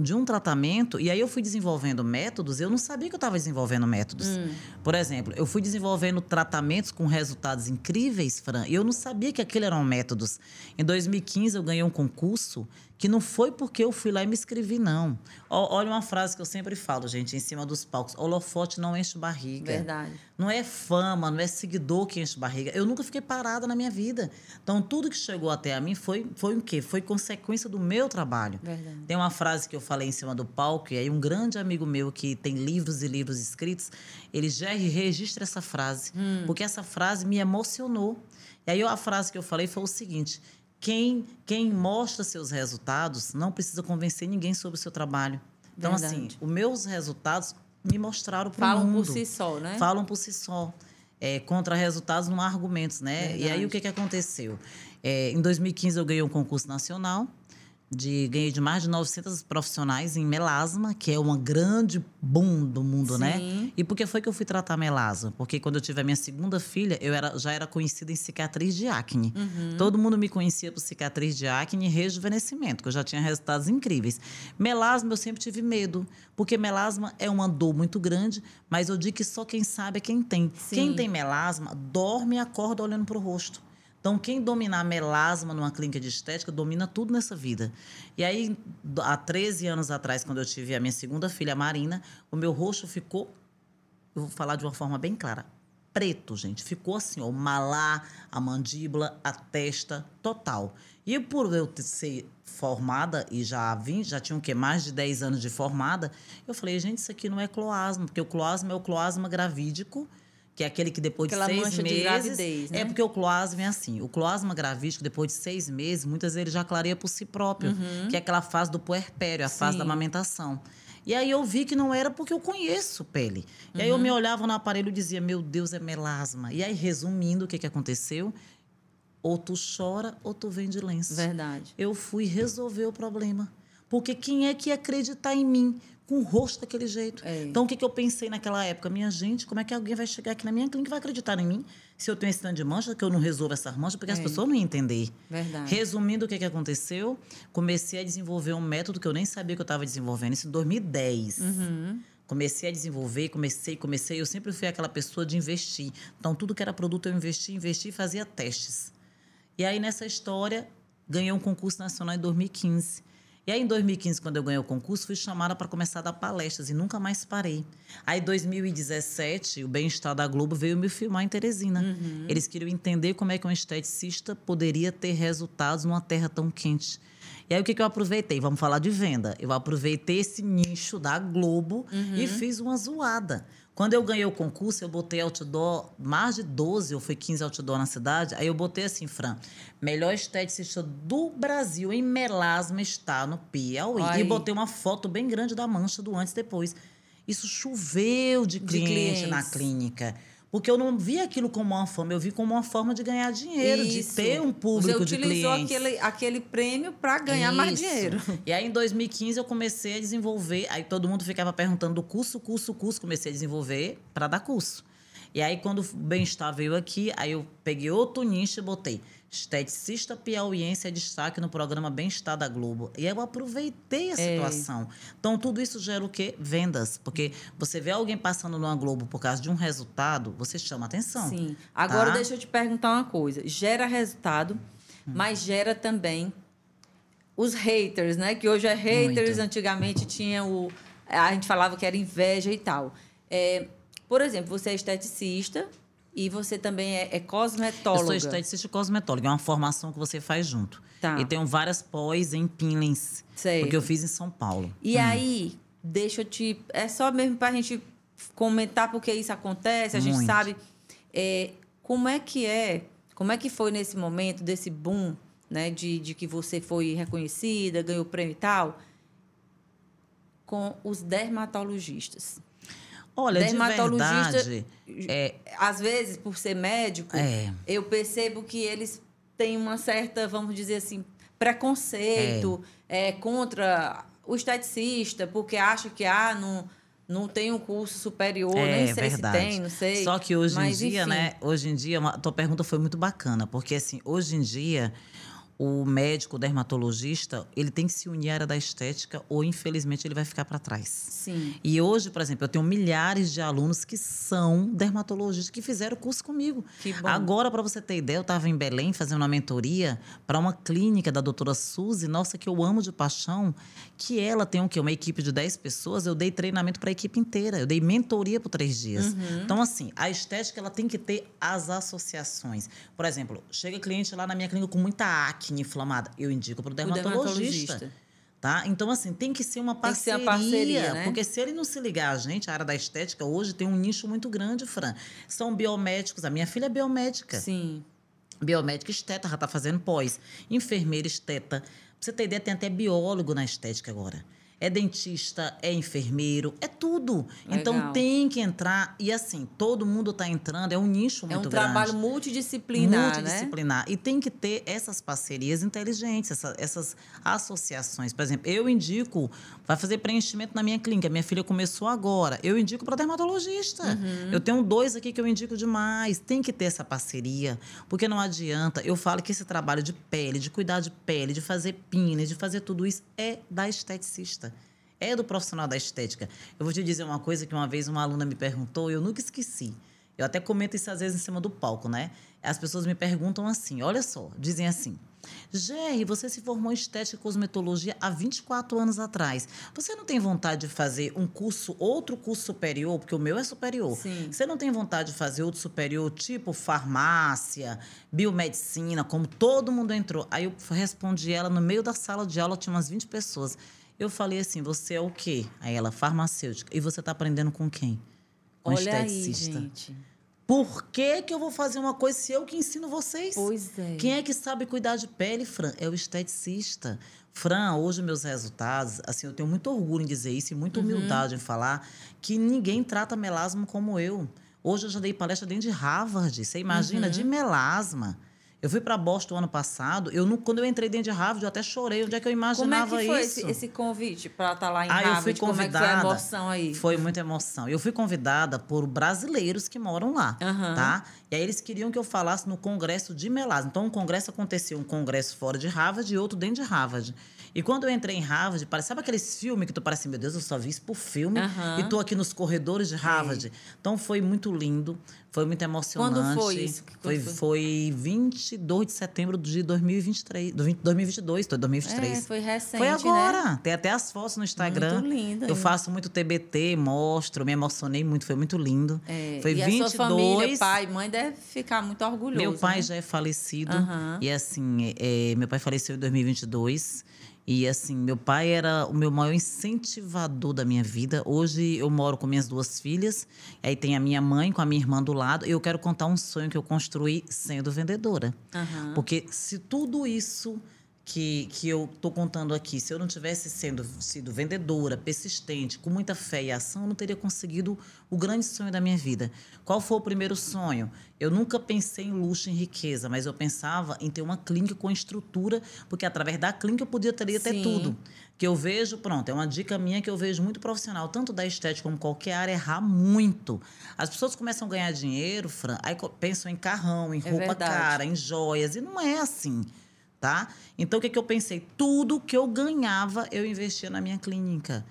de um tratamento, e aí eu fui desenvolvendo métodos, eu não sabia que eu estava desenvolvendo métodos. Hum. Por exemplo, eu fui desenvolvendo tratamentos com resultados incríveis, Fran, e eu não sabia que aqueles eram métodos. Em 2015, eu ganhei um concurso que não foi porque eu fui lá e me inscrevi, não. Olha uma frase que eu sempre falo, gente, em cima dos palcos: holofote não enche barriga. Verdade. Não é fama, não é seguidor que enche barriga. Eu nunca fiquei parada na minha vida. Então, tudo que chegou até a mim foi, foi o quê? Foi consequência do meu trabalho. Verdade. Tem uma frase que eu falei em cima do palco, e aí um grande amigo meu que tem livros e livros escritos, ele já registra essa frase, hum. porque essa frase me emocionou. E aí a frase que eu falei foi o seguinte: quem, quem mostra seus resultados não precisa convencer ninguém sobre o seu trabalho. Então, assim, Verdade. assim, os meus resultados me mostraram para o mundo. Falam por si só, né? Falam por si só. É, contra resultados não há argumentos, né? Verdade. E aí, o que, que aconteceu? É, em 2015, eu ganhei um concurso nacional de ganhei de mais de 900 profissionais em melasma, que é uma grande boom do mundo, né? Sim. né? E por que foi que eu fui tratar melasma? Porque quando eu tive a minha segunda filha, eu era, já era conhecida em cicatriz de acne. Uhum. Todo mundo me conhecia por cicatriz de acne e rejuvenescimento, que eu já tinha resultados incríveis. Melasma eu sempre tive medo, porque melasma é uma dor muito grande, mas eu digo que só quem sabe é quem tem. Sim. Quem tem melasma dorme e acorda olhando para o rosto. Então, quem dominar melasma numa clínica de estética, domina tudo nessa vida. E aí, há 13 anos atrás, quando eu tive a minha segunda filha, Marina, o meu rosto ficou, eu vou falar de uma forma bem clara, preto, gente. Ficou assim, ó, o malar, a mandíbula, a testa, total. E por eu ser formada e já vim, já tinha o quê? Mais de 10 anos de formada, eu falei, gente, isso aqui não é cloasma, porque o cloasma é o cloasma gravídico, que é aquele que depois Aquela de seis mancha meses. De gravidez, né? É porque o cloasma é assim. O cloasma gravídico, depois de seis meses, muitas vezes ele já clareia por si próprio, uhum. que é aquela fase do puerpério, a Sim. fase da amamentação. E aí eu vi que não era porque eu conheço pele. E uhum. aí eu uhum. me olhava no aparelho e dizia, meu Deus, é melasma. E aí, resumindo, o que, que aconteceu? Ou tu chora ou tu vende lenço. Verdade. Eu fui resolver o problema. Porque quem é que ia acreditar em mim? com o rosto daquele jeito. É. Então, o que, que eu pensei naquela época? Minha gente, como é que alguém vai chegar aqui na minha clínica e vai acreditar em mim se eu tenho esse tanto de mancha, que eu não resolvo essas manchas, porque é. as pessoas não iam entender. Verdade. Resumindo, o que, que aconteceu? Comecei a desenvolver um método que eu nem sabia que eu estava desenvolvendo, isso em 2010. Uhum. Comecei a desenvolver, comecei, comecei. Eu sempre fui aquela pessoa de investir. Então, tudo que era produto eu investi, investi e fazia testes. E aí, nessa história, ganhei um concurso nacional em 2015. E aí, em 2015, quando eu ganhei o concurso, fui chamada para começar a dar palestras e nunca mais parei. Aí, em 2017, o Bem-Estar da Globo veio me filmar em Teresina. Uhum. Eles queriam entender como é que um esteticista poderia ter resultados numa terra tão quente. E aí, o que, que eu aproveitei? Vamos falar de venda. Eu aproveitei esse nicho da Globo uhum. e fiz uma zoada. Quando eu ganhei o concurso, eu botei outdoor, mais de 12 ou foi 15 outdoor na cidade. Aí eu botei assim, Fran, melhor esteticista do Brasil em melasma está no Piauí. Ai. E botei uma foto bem grande da mancha do antes e depois. Isso choveu de, de cliente clientes. na clínica. Porque eu não vi aquilo como uma fama, eu vi como uma forma de ganhar dinheiro, Isso. de ter um público de clientes. Você utilizou aquele, aquele prêmio para ganhar Isso. mais dinheiro. E aí, em 2015, eu comecei a desenvolver. Aí todo mundo ficava perguntando do curso, curso, curso. Comecei a desenvolver para dar curso. E aí, quando o bem-estar veio aqui, aí eu peguei outro nicho e botei esteticista piauiense é destaque no programa Bem-Estar da Globo. E eu aproveitei a é. situação. É. Então, tudo isso gera o quê? Vendas. Porque você vê alguém passando numa Globo por causa de um resultado, você chama atenção. Sim. Agora, tá? deixa eu te perguntar uma coisa. Gera resultado, hum. mas gera também os haters, né? Que hoje é haters, Muito. antigamente tinha o... A gente falava que era inveja e tal. É, por exemplo, você é esteticista, e você também é, é cosmetóloga. Eu sou esteticista cosmetóloga. É uma formação que você faz junto. Tá. E tenho várias pós em peelings. Sei. Porque eu fiz em São Paulo. E hum. aí, deixa eu te... É só mesmo para a gente comentar porque isso acontece. A Muito. gente sabe... É, como é que é... Como é que foi nesse momento desse boom, né? De, de que você foi reconhecida, ganhou prêmio e tal, com os dermatologistas. Olha, dermatologista, de verdade, é, às vezes, por ser médico, é. eu percebo que eles têm uma certa, vamos dizer assim, preconceito é. é contra o esteticista, porque acha que ah, não, não tem um curso superior, é, nem sei verdade. se tem, não sei. Só que hoje Mas, em dia, enfim. né? Hoje em dia, a tua pergunta foi muito bacana, porque assim, hoje em dia o médico, o dermatologista, ele tem que se unir à área da estética ou, infelizmente, ele vai ficar para trás. Sim. E hoje, por exemplo, eu tenho milhares de alunos que são dermatologistas, que fizeram o curso comigo. Que bom. Agora, para você ter ideia, eu estava em Belém fazendo uma mentoria para uma clínica da doutora Suzy, nossa, que eu amo de paixão, que ela tem o quê? Uma equipe de 10 pessoas, eu dei treinamento para a equipe inteira, eu dei mentoria por três dias. Uhum. Então, assim, a estética, ela tem que ter as associações. Por exemplo, chega cliente lá na minha clínica com muita acne, acne inflamada, eu indico para o dermatologista. Tá? Então, assim, tem que ser uma parceria. Tem que ser parceria né? Porque se ele não se ligar a gente, a área da estética hoje tem um nicho muito grande, Fran. São biomédicos. A minha filha é biomédica. Sim. Biomédica esteta, já está fazendo pós. Enfermeira esteta. Pra você ter ideia, tem até biólogo na estética agora é dentista, é enfermeiro, é tudo. Então, Legal. Então tem que entrar. E assim, todo mundo está entrando, é um nicho muito grande. É um trabalho multidisciplinar. Multidisciplinar. Né? E tem que ter essas parcerias inteligentes, essa, essas associações. Por exemplo, eu indico, vai fazer preenchimento na minha clínica. Minha filha começou agora. Eu indico para dermatologista. Uhum. Eu tenho dois aqui que eu indico demais. Tem que ter essa parceria. Porque não adianta. Eu falo que esse trabalho de pele, de cuidar de pele, de fazer pines, de fazer tudo isso, é da esteticista é do profissional da estética. Eu vou te dizer uma coisa que uma vez uma aluna me perguntou, e eu nunca esqueci. Eu até comento isso às vezes em cima do palco, né? As pessoas me perguntam assim, olha só, dizem assim: Jerry, você se formou em estética e cosmetologia há 24 anos atrás. Você não tem vontade de fazer um curso, outro curso superior, porque o meu é superior. Sim. Você não tem vontade de fazer outro superior, tipo farmácia, biomedicina, como todo mundo entrou? Aí eu respondi ela no meio da sala de aula, tinha umas 20 pessoas. Eu falei assim: você é o quê? Aí ela, farmacêutica. E você está aprendendo com quem? Com Olha esteticista. Aí, gente. Por que, que eu vou fazer uma coisa se eu que ensino vocês? Pois é. Quem é que sabe cuidar de pele, Fran? É o esteticista. Fran, hoje meus resultados, assim, eu tenho muito orgulho em dizer isso e muita uhum. humildade uhum. em falar que ninguém trata melasma como eu. Hoje eu já dei palestra dentro de Harvard. Você imagina, uhum. de melasma. Eu fui para Boston ano passado. Eu não, quando eu entrei dentro de Harvard, eu até chorei. Onde é que eu imaginava isso? Como é que foi? Esse, esse convite para estar tá lá em ah, Harvard? Eu fui convidada, Como é que foi a emoção aí? Foi muita emoção. Eu fui convidada por brasileiros que moram lá, uhum. tá? E aí eles queriam que eu falasse no congresso de melasma. Então, um congresso acontecia, um congresso fora de Harvard e outro dentro de Harvard. E quando eu entrei em Harvard, parece, sabe aqueles filmes que tu parece meu Deus, eu só vi isso por filme uhum. e tô aqui nos corredores de Harvard. Sim. Então foi muito lindo, foi muito emocionante. Quando foi isso? Foi, foi? foi 22 de setembro de 2023, 2022, tô 2023. É, foi recente, Foi agora. Né? Tem até as fotos no Instagram. Muito lindo. Eu faço muito TBT, mostro, me emocionei muito, foi muito lindo. É, foi e 22. A sua família, pai, mãe deve ficar muito orgulhoso. Meu pai né? já é falecido uhum. e assim, é, meu pai faleceu em 2022. E assim, meu pai era o meu maior incentivador da minha vida. Hoje eu moro com minhas duas filhas, aí tem a minha mãe com a minha irmã do lado. E eu quero contar um sonho que eu construí sendo vendedora. Uhum. Porque se tudo isso que, que eu estou contando aqui, se eu não tivesse sendo, sido vendedora, persistente, com muita fé e ação, eu não teria conseguido o grande sonho da minha vida. Qual foi o primeiro sonho? Eu nunca pensei em luxo, em riqueza, mas eu pensava em ter uma clínica com estrutura, porque através da clínica eu podia ter, ter tudo. Que eu vejo, pronto, é uma dica minha que eu vejo muito profissional, tanto da estética como qualquer área, errar muito. As pessoas começam a ganhar dinheiro, Fran, aí pensam em carrão, em é roupa verdade. cara, em joias, e não é assim tá? Então, o que, que eu pensei? Tudo que eu ganhava, eu investia na minha clínica.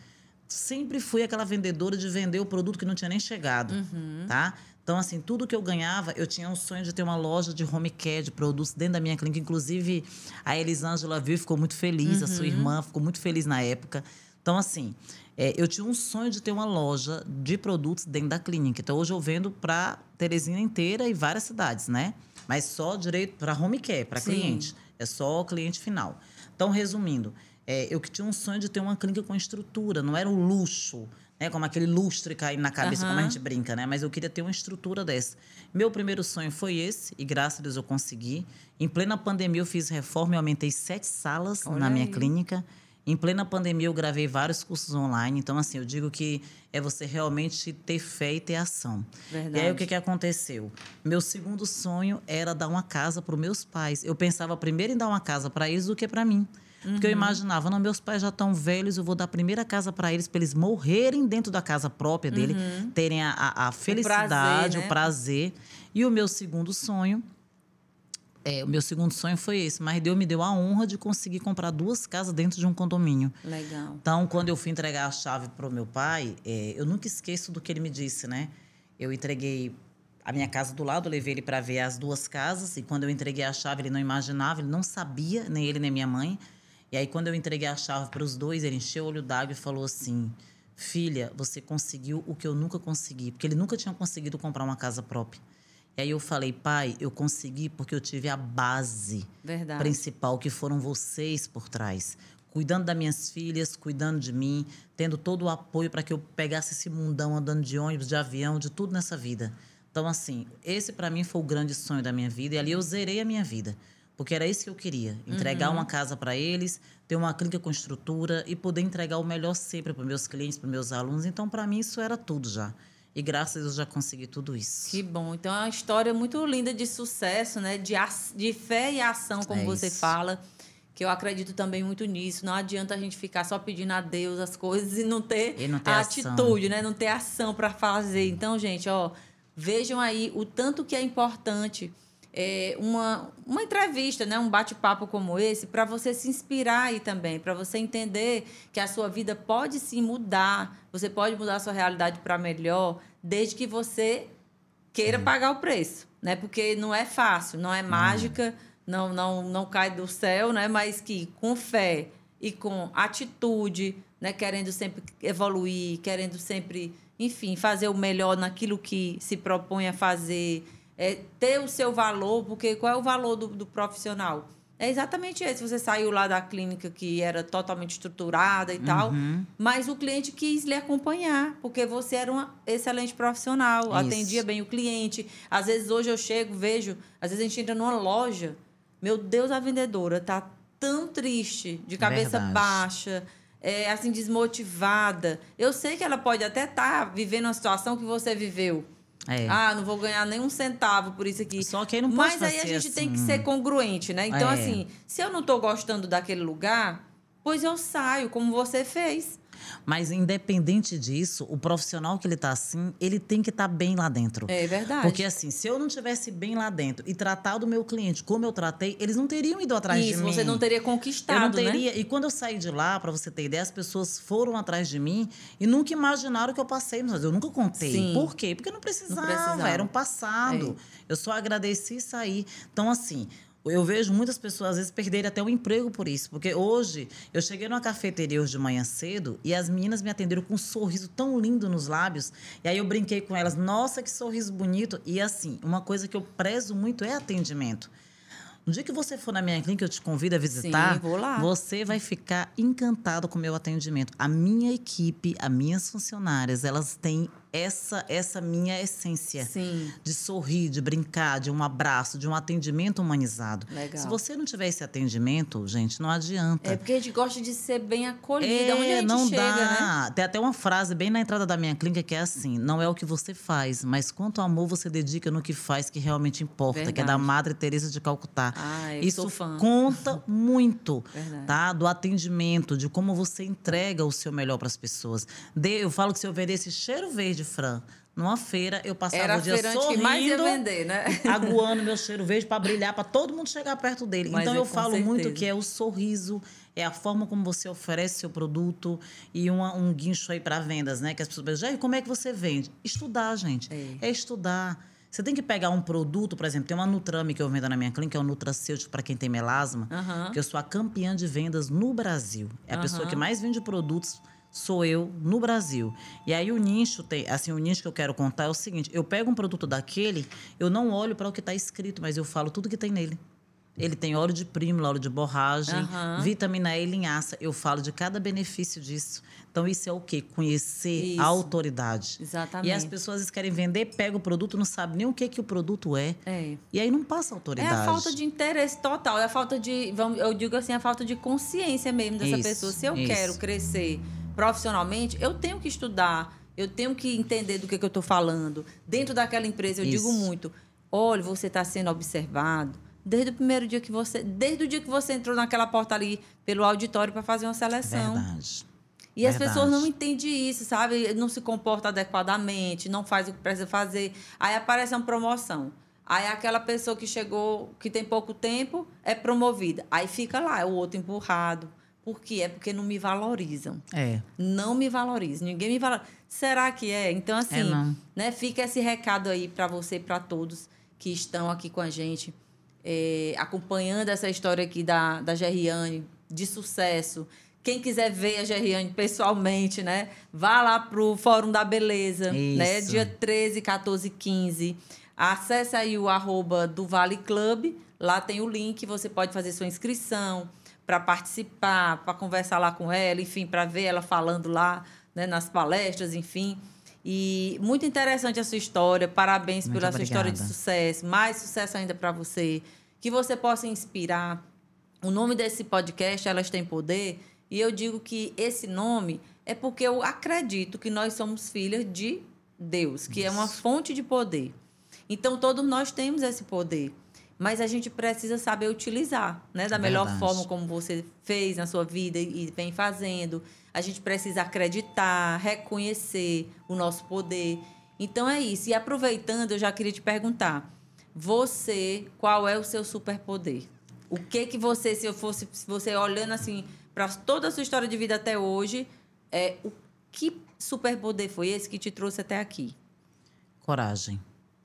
Sempre fui aquela vendedora de vender o produto que não tinha nem chegado, uhum. tá? Então, assim, tudo que eu ganhava, eu tinha um sonho de ter uma loja de home care, de produtos dentro da minha clínica. Inclusive, a Elisângela viu e ficou muito feliz, uhum. a sua uhum. irmã ficou muito feliz na época. Então, assim, é, eu tinha um sonho de ter uma loja de produtos dentro da clínica. Então, hoje eu vendo para Teresina inteira e várias cidades, né? Mas só direito para home care, para cliente. É só o cliente final. Então, resumindo, é, eu que tinha um sonho de ter uma clínica com estrutura, não era um luxo, né? Como aquele lustre cair na cabeça, uhum. como a gente brinca, né? Mas eu queria ter uma estrutura dessa. Meu primeiro sonho foi esse, e graças a Deus eu consegui. Em plena pandemia, eu fiz reforma e aumentei sete salas Olha na minha aí. clínica. Em plena pandemia, eu gravei vários cursos online. Então, assim, eu digo que é você realmente ter fé e ter ação. Verdade. E aí, o que, que aconteceu? Meu segundo sonho era dar uma casa para os meus pais. Eu pensava primeiro em dar uma casa para eles do que para mim. Uhum. Porque eu uhum. imaginava, não, meus pais já estão velhos, eu vou dar a primeira casa para eles, para eles morrerem dentro da casa própria dele, uhum. terem a, a, a felicidade, o prazer, né? o prazer. E o meu segundo sonho é, o meu segundo sonho foi esse, mas Deus me deu a honra de conseguir comprar duas casas dentro de um condomínio. Legal. Então, quando eu fui entregar a chave para o meu pai, é, eu nunca esqueço do que ele me disse, né? Eu entreguei a minha casa do lado, levei ele para ver as duas casas, e quando eu entreguei a chave, ele não imaginava, ele não sabia, nem ele nem minha mãe. E aí, quando eu entreguei a chave para os dois, ele encheu o olho d'água e falou assim: Filha, você conseguiu o que eu nunca consegui, porque ele nunca tinha conseguido comprar uma casa própria. E aí eu falei, pai, eu consegui porque eu tive a base Verdade. principal, que foram vocês por trás. Cuidando das minhas filhas, cuidando de mim, tendo todo o apoio para que eu pegasse esse mundão andando de ônibus, de avião, de tudo nessa vida. Então, assim, esse para mim foi o grande sonho da minha vida. E ali eu zerei a minha vida. Porque era isso que eu queria: entregar uhum. uma casa para eles, ter uma clínica com estrutura e poder entregar o melhor sempre para meus clientes, para meus alunos. Então, para mim, isso era tudo já. E graças a Deus já consegui tudo isso. Que bom. Então é uma história muito linda de sucesso, né? De, de fé e ação, como é você isso. fala. Que eu acredito também muito nisso. Não adianta a gente ficar só pedindo a Deus as coisas e não ter, e não ter a ação. atitude, né? Não ter ação para fazer. Então, gente, ó, vejam aí o tanto que é importante é, uma, uma entrevista, né, um bate-papo como esse, para você se inspirar aí também, para você entender que a sua vida pode sim mudar, você pode mudar a sua realidade para melhor, desde que você queira pagar o preço, né? Porque não é fácil, não é mágica, não, não, não cai do céu, né? Mas que com fé e com atitude, né? Querendo sempre evoluir, querendo sempre, enfim, fazer o melhor naquilo que se propõe a fazer é, ter o seu valor, porque qual é o valor do, do profissional? É exatamente esse. Você saiu lá da clínica que era totalmente estruturada e uhum. tal, mas o cliente quis lhe acompanhar, porque você era um excelente profissional, Isso. atendia bem o cliente. Às vezes hoje eu chego, vejo, às vezes a gente entra numa loja, meu Deus, a vendedora tá tão triste, de cabeça Verdade. baixa, é, assim, desmotivada. Eu sei que ela pode até estar tá vivendo uma situação que você viveu. É. Ah, não vou ganhar nem um centavo por isso aqui. Só que aí não pode Mas aí a gente assim. tem que ser congruente, né? Então, é. assim, se eu não estou gostando daquele lugar, pois eu saio, como você fez. Mas independente disso, o profissional que ele está assim, ele tem que estar tá bem lá dentro. É verdade. Porque assim, se eu não tivesse bem lá dentro e tratado o meu cliente como eu tratei, eles não teriam ido atrás Isso, de mim. você não teria conquistado, Eu não né? teria. Né? E quando eu saí de lá, para você ter ideia, as pessoas foram atrás de mim e nunca imaginaram que eu passei, mas eu nunca contei. Sim. Por quê? Porque não precisava, não precisava. era um passado. É. Eu só agradeci e saí. Então assim, eu vejo muitas pessoas, às vezes, perderem até o emprego por isso. Porque hoje, eu cheguei numa cafeteria hoje de manhã cedo e as meninas me atenderam com um sorriso tão lindo nos lábios. E aí eu brinquei com elas, nossa, que sorriso bonito. E assim, uma coisa que eu prezo muito é atendimento. No dia que você for na minha clínica, eu te convido a visitar. Sim, vou lá. Você vai ficar encantado com o meu atendimento. A minha equipe, as minhas funcionárias, elas têm essa essa minha essência Sim. de sorrir, de brincar, de um abraço, de um atendimento humanizado. Legal. Se você não tiver esse atendimento, gente, não adianta. É porque a gente gosta de ser bem acolhida, é, onde a gente não chega, dá. Né? Tem até uma frase bem na entrada da minha clínica que é assim: não é o que você faz, mas quanto amor você dedica no que faz que realmente importa, Verdade. que é da Madre Teresa de Calcutá. Ah, Isso conta muito, Verdade. tá? Do atendimento, de como você entrega o seu melhor para as pessoas. Eu falo que se eu vendesse cheiro verde, Fran, numa feira, eu passava Era o dia sorrindo, que mais ia vender, né? aguando meu cheiro verde para brilhar, para todo mundo chegar perto dele. Mas então é, eu falo certeza. muito que é o sorriso, é a forma como você oferece seu produto e uma, um guincho aí para vendas, né? Que as pessoas pensam, e como é que você vende? Estudar, gente. É, é estudar. Você tem que pegar um produto, por exemplo, tem uma Nutrame que eu vendo na minha clínica, que é um nutracêutico para quem tem melasma, uhum. que eu sou a campeã de vendas no Brasil. É a uhum. pessoa que mais vende produtos sou eu no Brasil. E aí o nicho tem, assim, o nicho que eu quero contar é o seguinte: eu pego um produto daquele, eu não olho para o que está escrito, mas eu falo tudo que tem nele. Ele tem óleo de prímula, óleo de borragem, uhum. vitamina E, linhaça. Eu falo de cada benefício disso. Então, isso é o quê? Conhecer isso. a autoridade. Exatamente. E as pessoas querem vender, pega o produto, não sabe nem o que, que o produto é. é. E aí não passa autoridade. É a falta de interesse total. É a falta de, eu digo assim, a falta de consciência mesmo dessa isso, pessoa. Se eu isso. quero crescer profissionalmente, eu tenho que estudar, eu tenho que entender do que, que eu estou falando. Dentro daquela empresa, eu Isso. digo muito: olha, você está sendo observado, Desde o primeiro dia que você. Desde o dia que você entrou naquela porta ali pelo auditório para fazer uma seleção. Verdade. E Verdade. as pessoas não entendem isso, sabe? Não se comporta adequadamente, não faz o que precisa fazer. Aí aparece uma promoção. Aí aquela pessoa que chegou, que tem pouco tempo, é promovida. Aí fica lá, é o outro empurrado. Por quê? É porque não me valorizam. É. Não me valorizam. Ninguém me valoriza. Será que é? Então, assim, é né, fica esse recado aí para você e para todos que estão aqui com a gente, é, acompanhando essa história aqui da, da Gerriane, de sucesso. Quem quiser ver a Gerriane pessoalmente, né? Vá lá pro Fórum da Beleza, né? Isso. né? Dia 13, 14 e 15. Acesse aí o arroba do Vale Club, lá tem o link, você pode fazer sua inscrição para participar, para conversar lá com ela, enfim, para ver ela falando lá né, nas palestras, enfim. E muito interessante a sua história, parabéns muito pela obrigada. sua história de sucesso, mais sucesso ainda para você, que você possa inspirar. O nome desse podcast, Elas Têm Poder, e eu digo que esse nome é porque eu acredito que nós somos filhas de Deus, que Isso. é uma fonte de poder. Então, todos nós temos esse poder. Mas a gente precisa saber utilizar, né? Da melhor Verdade. forma como você fez na sua vida e vem fazendo. A gente precisa acreditar, reconhecer o nosso poder. Então é isso. E aproveitando, eu já queria te perguntar: você, qual é o seu superpoder? O que que você, se eu fosse, se você olhando assim para toda a sua história de vida até hoje, é o que superpoder foi esse que te trouxe até aqui? Coragem.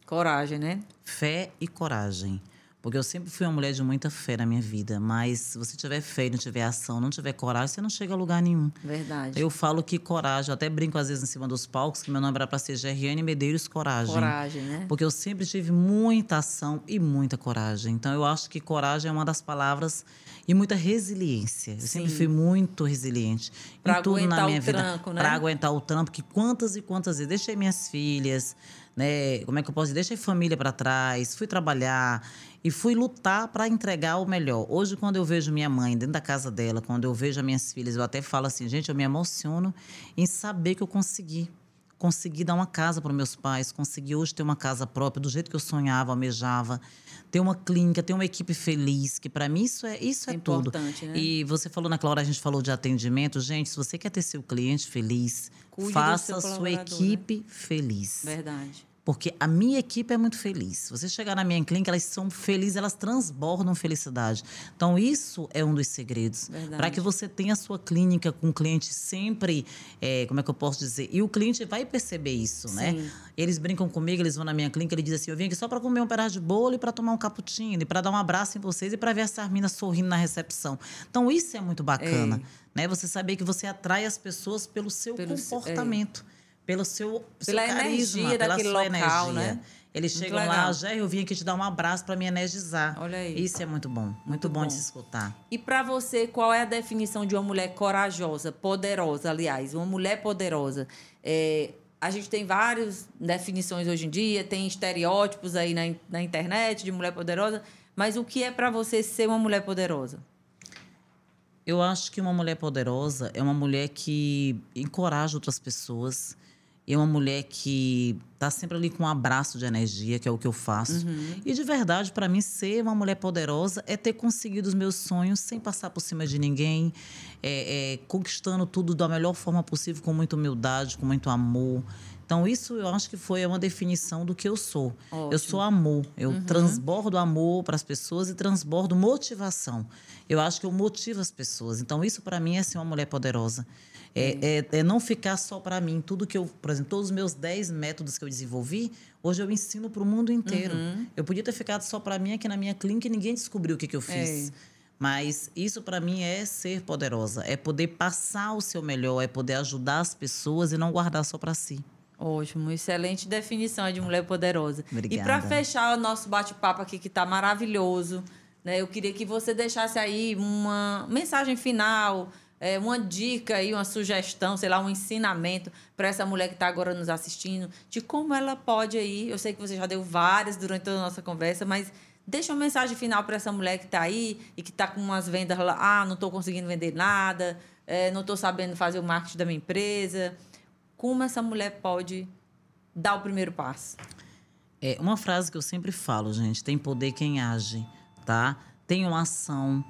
Coragem, né? Fé e coragem. Porque eu sempre fui uma mulher de muita fé na minha vida, mas se você tiver fé e não tiver ação, não tiver coragem, você não chega a lugar nenhum. Verdade. Eu falo que coragem, eu até brinco às vezes em cima dos palcos, que meu nome era para ser Gerriane Medeiros Coragem. Coragem, né? Porque eu sempre tive muita ação e muita coragem. Então eu acho que coragem é uma das palavras e muita resiliência. Eu Sim. sempre fui muito resiliente. Pra em tudo na minha vida. Tranco, né? Para aguentar o trampo, que quantas e quantas vezes deixei minhas filhas, né? Como é que eu posso dizer? Deixei família para trás, fui trabalhar e fui lutar para entregar o melhor. Hoje, quando eu vejo minha mãe dentro da casa dela, quando eu vejo as minhas filhas, eu até falo assim, gente, eu me emociono em saber que eu consegui. Consegui dar uma casa para meus pais, consegui hoje ter uma casa própria, do jeito que eu sonhava, almejava, ter uma clínica, ter uma equipe feliz, que para mim isso é isso é, é tudo. Né? E você falou naquela hora a gente falou de atendimento, gente, se você quer ter seu cliente feliz, Cuide faça a sua né? equipe né? feliz. Verdade. Porque a minha equipe é muito feliz. Se você chegar na minha clínica, elas são felizes, elas transbordam felicidade. Então, isso é um dos segredos. Para que você tenha a sua clínica com o cliente sempre, é, como é que eu posso dizer? E o cliente vai perceber isso, né? Sim. né? Eles brincam comigo, eles vão na minha clínica, ele diz assim: eu vim aqui só para comer um pedaço de bolo e para tomar um cappuccino, e para dar um abraço em vocês e para ver essa mina sorrindo na recepção. Então, isso é muito bacana. Né? Você saber que você atrai as pessoas pelo seu pelo comportamento. É pelo seu, pela seu carisma, energia pela sua local, energia. Né? Eles muito chegam legal. lá, Jerry, eu vim aqui te dar um abraço para me energizar. Olha aí. Isso é muito bom, muito, muito bom, bom, de se escutar. E para você, qual é a definição de uma mulher corajosa, poderosa, aliás, uma mulher poderosa? É, a gente tem várias definições hoje em dia, tem estereótipos aí na, na internet de mulher poderosa, mas o que é para você ser uma mulher poderosa? Eu acho que uma mulher poderosa é uma mulher que encoraja outras pessoas, é uma mulher que está sempre ali com um abraço de energia, que é o que eu faço. Uhum. E de verdade, para mim, ser uma mulher poderosa é ter conseguido os meus sonhos sem passar por cima de ninguém, é, é, conquistando tudo da melhor forma possível, com muita humildade, com muito amor. Então, isso eu acho que foi uma definição do que eu sou. Ótimo. Eu sou amor. Eu uhum. transbordo amor para as pessoas e transbordo motivação. Eu acho que eu motivo as pessoas. Então, isso para mim é ser uma mulher poderosa. É, é, é não ficar só para mim. Tudo que eu, por exemplo, todos os meus 10 métodos que eu desenvolvi, hoje eu ensino para o mundo inteiro. Uhum. Eu podia ter ficado só para mim aqui na minha clínica e ninguém descobriu o que, que eu fiz. É. Mas isso para mim é ser poderosa, é poder passar o seu melhor, é poder ajudar as pessoas e não guardar só para si. Ótimo, excelente definição de mulher poderosa. Obrigada. E para fechar o nosso bate-papo aqui que está maravilhoso, né? Eu queria que você deixasse aí uma mensagem final, é, uma dica aí, uma sugestão, sei lá, um ensinamento para essa mulher que está agora nos assistindo, de como ela pode aí. Eu sei que você já deu várias durante toda a nossa conversa, mas deixa uma mensagem final para essa mulher que está aí e que está com umas vendas lá, ah, não estou conseguindo vender nada, é, não estou sabendo fazer o marketing da minha empresa. Como essa mulher pode dar o primeiro passo? É uma frase que eu sempre falo, gente: tem poder quem age tá? Tenham ação.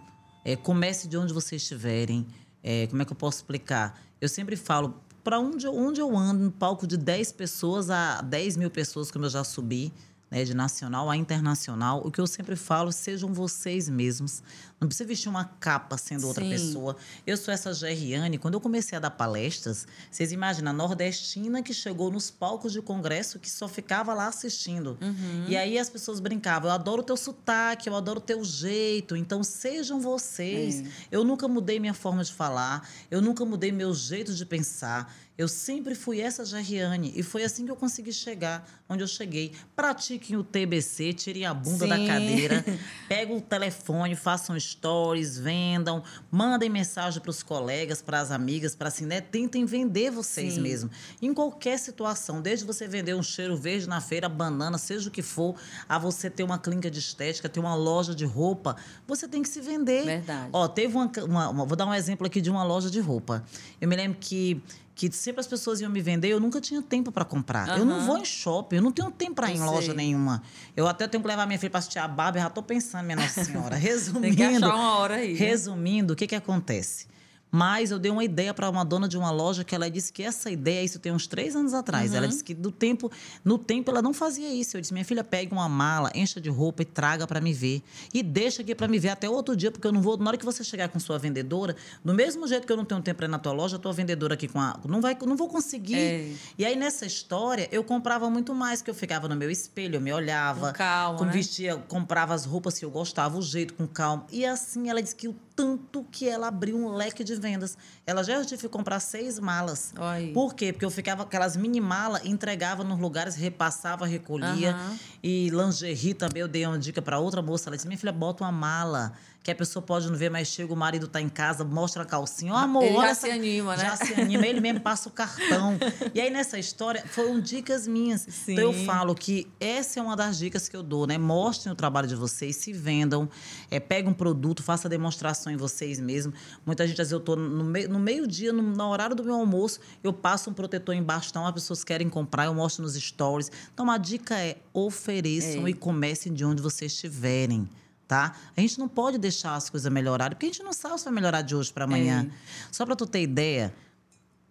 É, comece de onde vocês estiverem. É, como é que eu posso explicar? Eu sempre falo, para onde, onde eu ando, no palco de 10 pessoas a 10 mil pessoas, como eu já subi, né, de nacional a internacional, o que eu sempre falo, sejam vocês mesmos. Não precisa vestir uma capa sendo outra Sim. pessoa. Eu sou essa Gerriane. Quando eu comecei a dar palestras, vocês imaginam, a nordestina que chegou nos palcos de congresso que só ficava lá assistindo. Uhum. E aí as pessoas brincavam: eu adoro o teu sotaque, eu adoro o teu jeito. Então sejam vocês. É. Eu nunca mudei minha forma de falar, eu nunca mudei meu jeito de pensar. Eu sempre fui essa Gerriane e foi assim que eu consegui chegar onde eu cheguei. Pratiquem o TBC, tirem a bunda Sim. da cadeira, peguem o telefone, façam stories, vendam, mandem mensagem para os colegas, para as amigas, para assim, né? Tentem vender vocês mesmos. Em qualquer situação, desde você vender um cheiro verde na feira, banana, seja o que for, a você ter uma clínica de estética, ter uma loja de roupa, você tem que se vender. Verdade. Ó, teve uma, uma, uma vou dar um exemplo aqui de uma loja de roupa. Eu me lembro que que sempre as pessoas iam me vender, eu nunca tinha tempo para comprar. Uhum. Eu não vou em shopping, eu não tenho tempo para ir em sei. loja nenhuma. Eu até tenho que levar minha filha para assistir a Barbie, já estou pensando, minha Nossa Senhora. Resumindo, Tem que achar uma hora aí. Né? Resumindo, o que que acontece? Mas eu dei uma ideia para uma dona de uma loja que ela disse que essa ideia, isso tem uns três anos atrás. Uhum. Ela disse que do tempo, no tempo ela não fazia isso. Eu disse: minha filha, pegue uma mala, encha de roupa e traga para me ver. E deixa aqui para me ver até outro dia, porque eu não vou. Na hora que você chegar com sua vendedora, do mesmo jeito que eu não tenho tempo para ir na tua loja, a tua vendedora aqui com a. Não, vai, não vou conseguir. É. E aí nessa história, eu comprava muito mais, que eu ficava no meu espelho, eu me olhava. Com calma. Com né? vestia, comprava as roupas que eu gostava, o jeito, com calma. E assim ela disse que o tanto que ela abriu um leque de vendas. Ela já tive que comprar seis malas. Oi. Por quê? Porque eu ficava aquelas mini malas, entregava nos lugares, repassava, recolhia. Uhum. E lingerie também, eu dei uma dica para outra moça. Ela disse: minha filha, bota uma mala que a pessoa pode não ver, mas chega o marido tá em casa, mostra a calcinha. Ó, oh, amor, ele já essa... se anima, né? Já se anima, ele mesmo passa o cartão. e aí, nessa história, foram dicas minhas. Sim. Então, eu falo que essa é uma das dicas que eu dou, né? Mostrem o trabalho de vocês, se vendam, é, peguem um produto, faça demonstração em vocês mesmos. Muita gente, às vezes, eu tô no, meio, no meio-dia, no, no, horário do meu almoço, eu passo um protetor em bastão, as pessoas querem comprar, eu mostro nos stories. Então, a dica é ofereçam é. e comecem de onde vocês estiverem tá? A gente não pode deixar as coisas melhorarem, porque a gente não sabe se vai melhorar de hoje para amanhã. É. Só para tu ter ideia,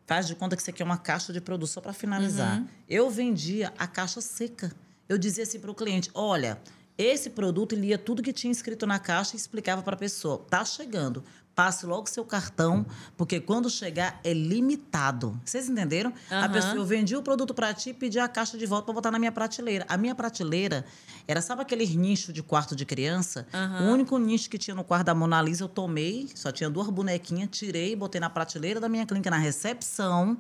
faz de conta que isso aqui é uma caixa de produto, só para finalizar. Uhum. Eu vendia a caixa seca. Eu dizia assim para o cliente: olha, esse produto lia tudo que tinha escrito na caixa e explicava para a pessoa: tá chegando passe logo seu cartão, porque quando chegar é limitado. Vocês entenderam? Uhum. A pessoa, eu vendi o produto para ti e pedi a caixa de volta para botar na minha prateleira. A minha prateleira era, sabe aquele nicho de quarto de criança? Uhum. O único nicho que tinha no quarto da Mona Lisa eu tomei, só tinha duas bonequinhas, tirei, botei na prateleira da minha clínica na recepção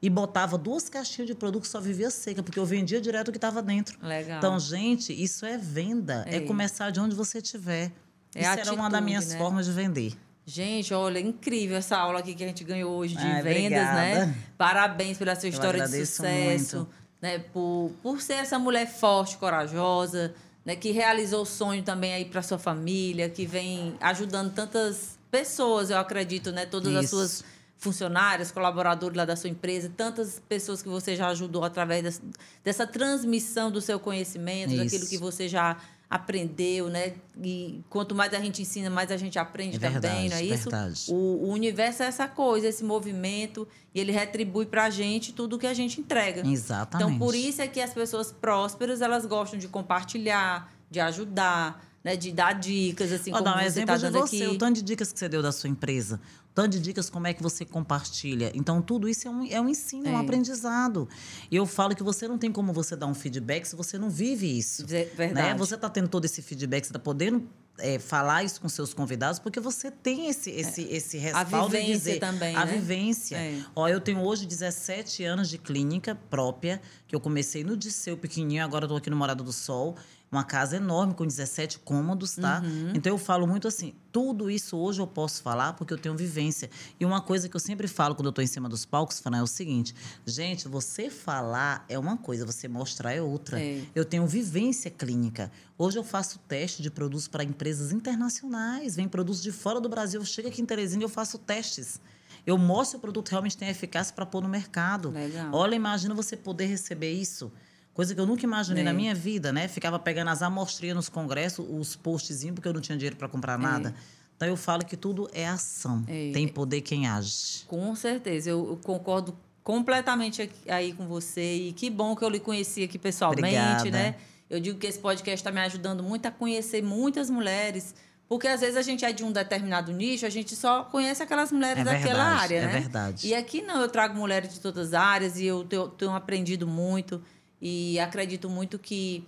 e botava duas caixinhas de produto que só vivia seca, porque eu vendia direto o que estava dentro. Legal. Então, gente, isso é venda, é, é começar de onde você estiver. É isso atitude, era uma das minhas né? formas de vender. Gente, olha, incrível essa aula aqui que a gente ganhou hoje de Ai, vendas, né? obrigada. né? Parabéns pela sua história de sucesso, muito. né? Por, por ser essa mulher forte, corajosa, né? Que realizou o sonho também aí para sua família, que vem ajudando tantas pessoas, eu acredito, né? Todas Isso. as suas funcionários, colaboradores lá da sua empresa, tantas pessoas que você já ajudou através dessa, dessa transmissão do seu conhecimento, Isso. daquilo que você já aprendeu, né? E quanto mais a gente ensina, mais a gente aprende é verdade, também, não é isso? Verdade. O, o, universo é essa coisa, esse movimento, e ele retribui para a gente tudo o que a gente entrega. Exatamente. Então, por isso é que as pessoas prósperas, elas gostam de compartilhar, de ajudar, né, de dar dicas, assim, Vou como dar um exemplo tá de você, aqui. o tanto de dicas que você deu da sua empresa, o tanto de dicas como é que você compartilha. Então, tudo isso é um, é um ensino, é. um aprendizado. E eu falo que você não tem como você dar um feedback se você não vive isso. Verdade. Né? Você está tendo todo esse feedback, você está podendo é, falar isso com seus convidados, porque você tem esse, esse, é. esse respaldo a vivência dizer, também, a né? vivência. É. Ó, eu tenho hoje 17 anos de clínica própria, que eu comecei no Disseu pequenininho, agora estou aqui no Morado do Sol uma casa enorme com 17 cômodos, tá? Uhum. Então eu falo muito assim, tudo isso hoje eu posso falar porque eu tenho vivência. E uma coisa que eu sempre falo quando eu estou em cima dos palcos, Fana, é o seguinte: gente, você falar é uma coisa, você mostrar é outra. É. Eu tenho vivência clínica. Hoje eu faço teste de produtos para empresas internacionais, vem produtos de fora do Brasil, chega aqui em Teresina e eu faço testes. Eu mostro se o produto realmente tem eficácia para pôr no mercado. Legal. Olha, imagina você poder receber isso Coisa que eu nunca imaginei é. na minha vida, né? Ficava pegando as amostrinhas nos congressos, os postzinhos, porque eu não tinha dinheiro para comprar é. nada. Então eu falo que tudo é ação. É. Tem poder quem age. Com certeza, eu, eu concordo completamente aí com você e que bom que eu lhe conheci aqui pessoalmente, Obrigada. né? Eu digo que esse podcast está me ajudando muito a conhecer muitas mulheres, porque às vezes a gente é de um determinado nicho, a gente só conhece aquelas mulheres é daquela área, é né? É verdade. E aqui não, eu trago mulheres de todas as áreas e eu tenho, tenho aprendido muito e acredito muito que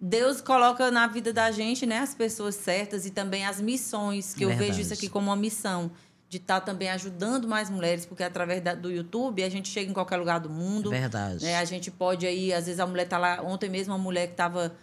Deus coloca na vida da gente, né, as pessoas certas e também as missões, que eu vejo isso aqui como uma missão de estar tá também ajudando mais mulheres, porque através da, do YouTube a gente chega em qualquer lugar do mundo. Verdade. Né? A gente pode aí, às vezes a mulher tá lá, ontem mesmo uma mulher que estava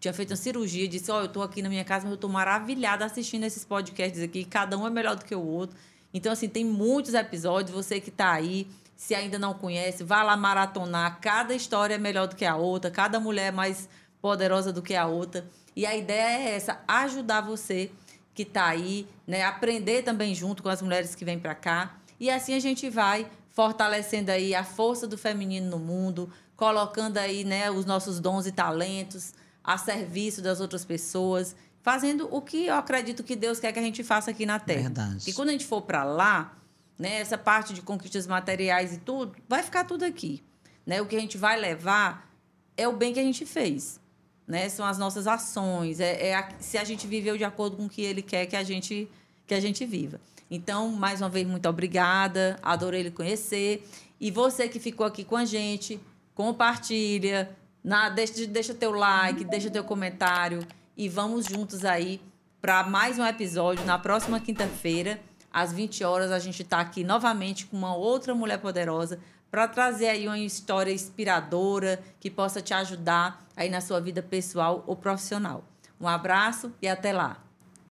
tinha feito uma cirurgia, disse: Ó, oh, eu estou aqui na minha casa, mas eu estou maravilhada assistindo esses podcasts aqui, cada um é melhor do que o outro. Então, assim, tem muitos episódios, você que está aí, se ainda não conhece, vá lá maratonar. Cada história é melhor do que a outra, cada mulher é mais poderosa do que a outra. E a ideia é essa: ajudar você que está aí, né? aprender também junto com as mulheres que vêm para cá. E assim a gente vai fortalecendo aí a força do feminino no mundo, colocando aí né, os nossos dons e talentos a serviço das outras pessoas, fazendo o que eu acredito que Deus quer que a gente faça aqui na Terra. Verdade. E quando a gente for para lá, né, essa parte de conquistas materiais e tudo, vai ficar tudo aqui. Né? O que a gente vai levar é o bem que a gente fez né? São as nossas ações, é, é a, se a gente viveu de acordo com o que ele quer que a gente que a gente viva. Então, mais uma vez, muito obrigada, adorei lhe conhecer. E você que ficou aqui com a gente, compartilha, na, deixa, deixa teu like, deixa teu comentário e vamos juntos aí para mais um episódio na próxima quinta-feira, às 20 horas, a gente está aqui novamente com uma outra mulher poderosa para trazer aí uma história inspiradora que possa te ajudar aí na sua vida pessoal ou profissional. Um abraço e até lá.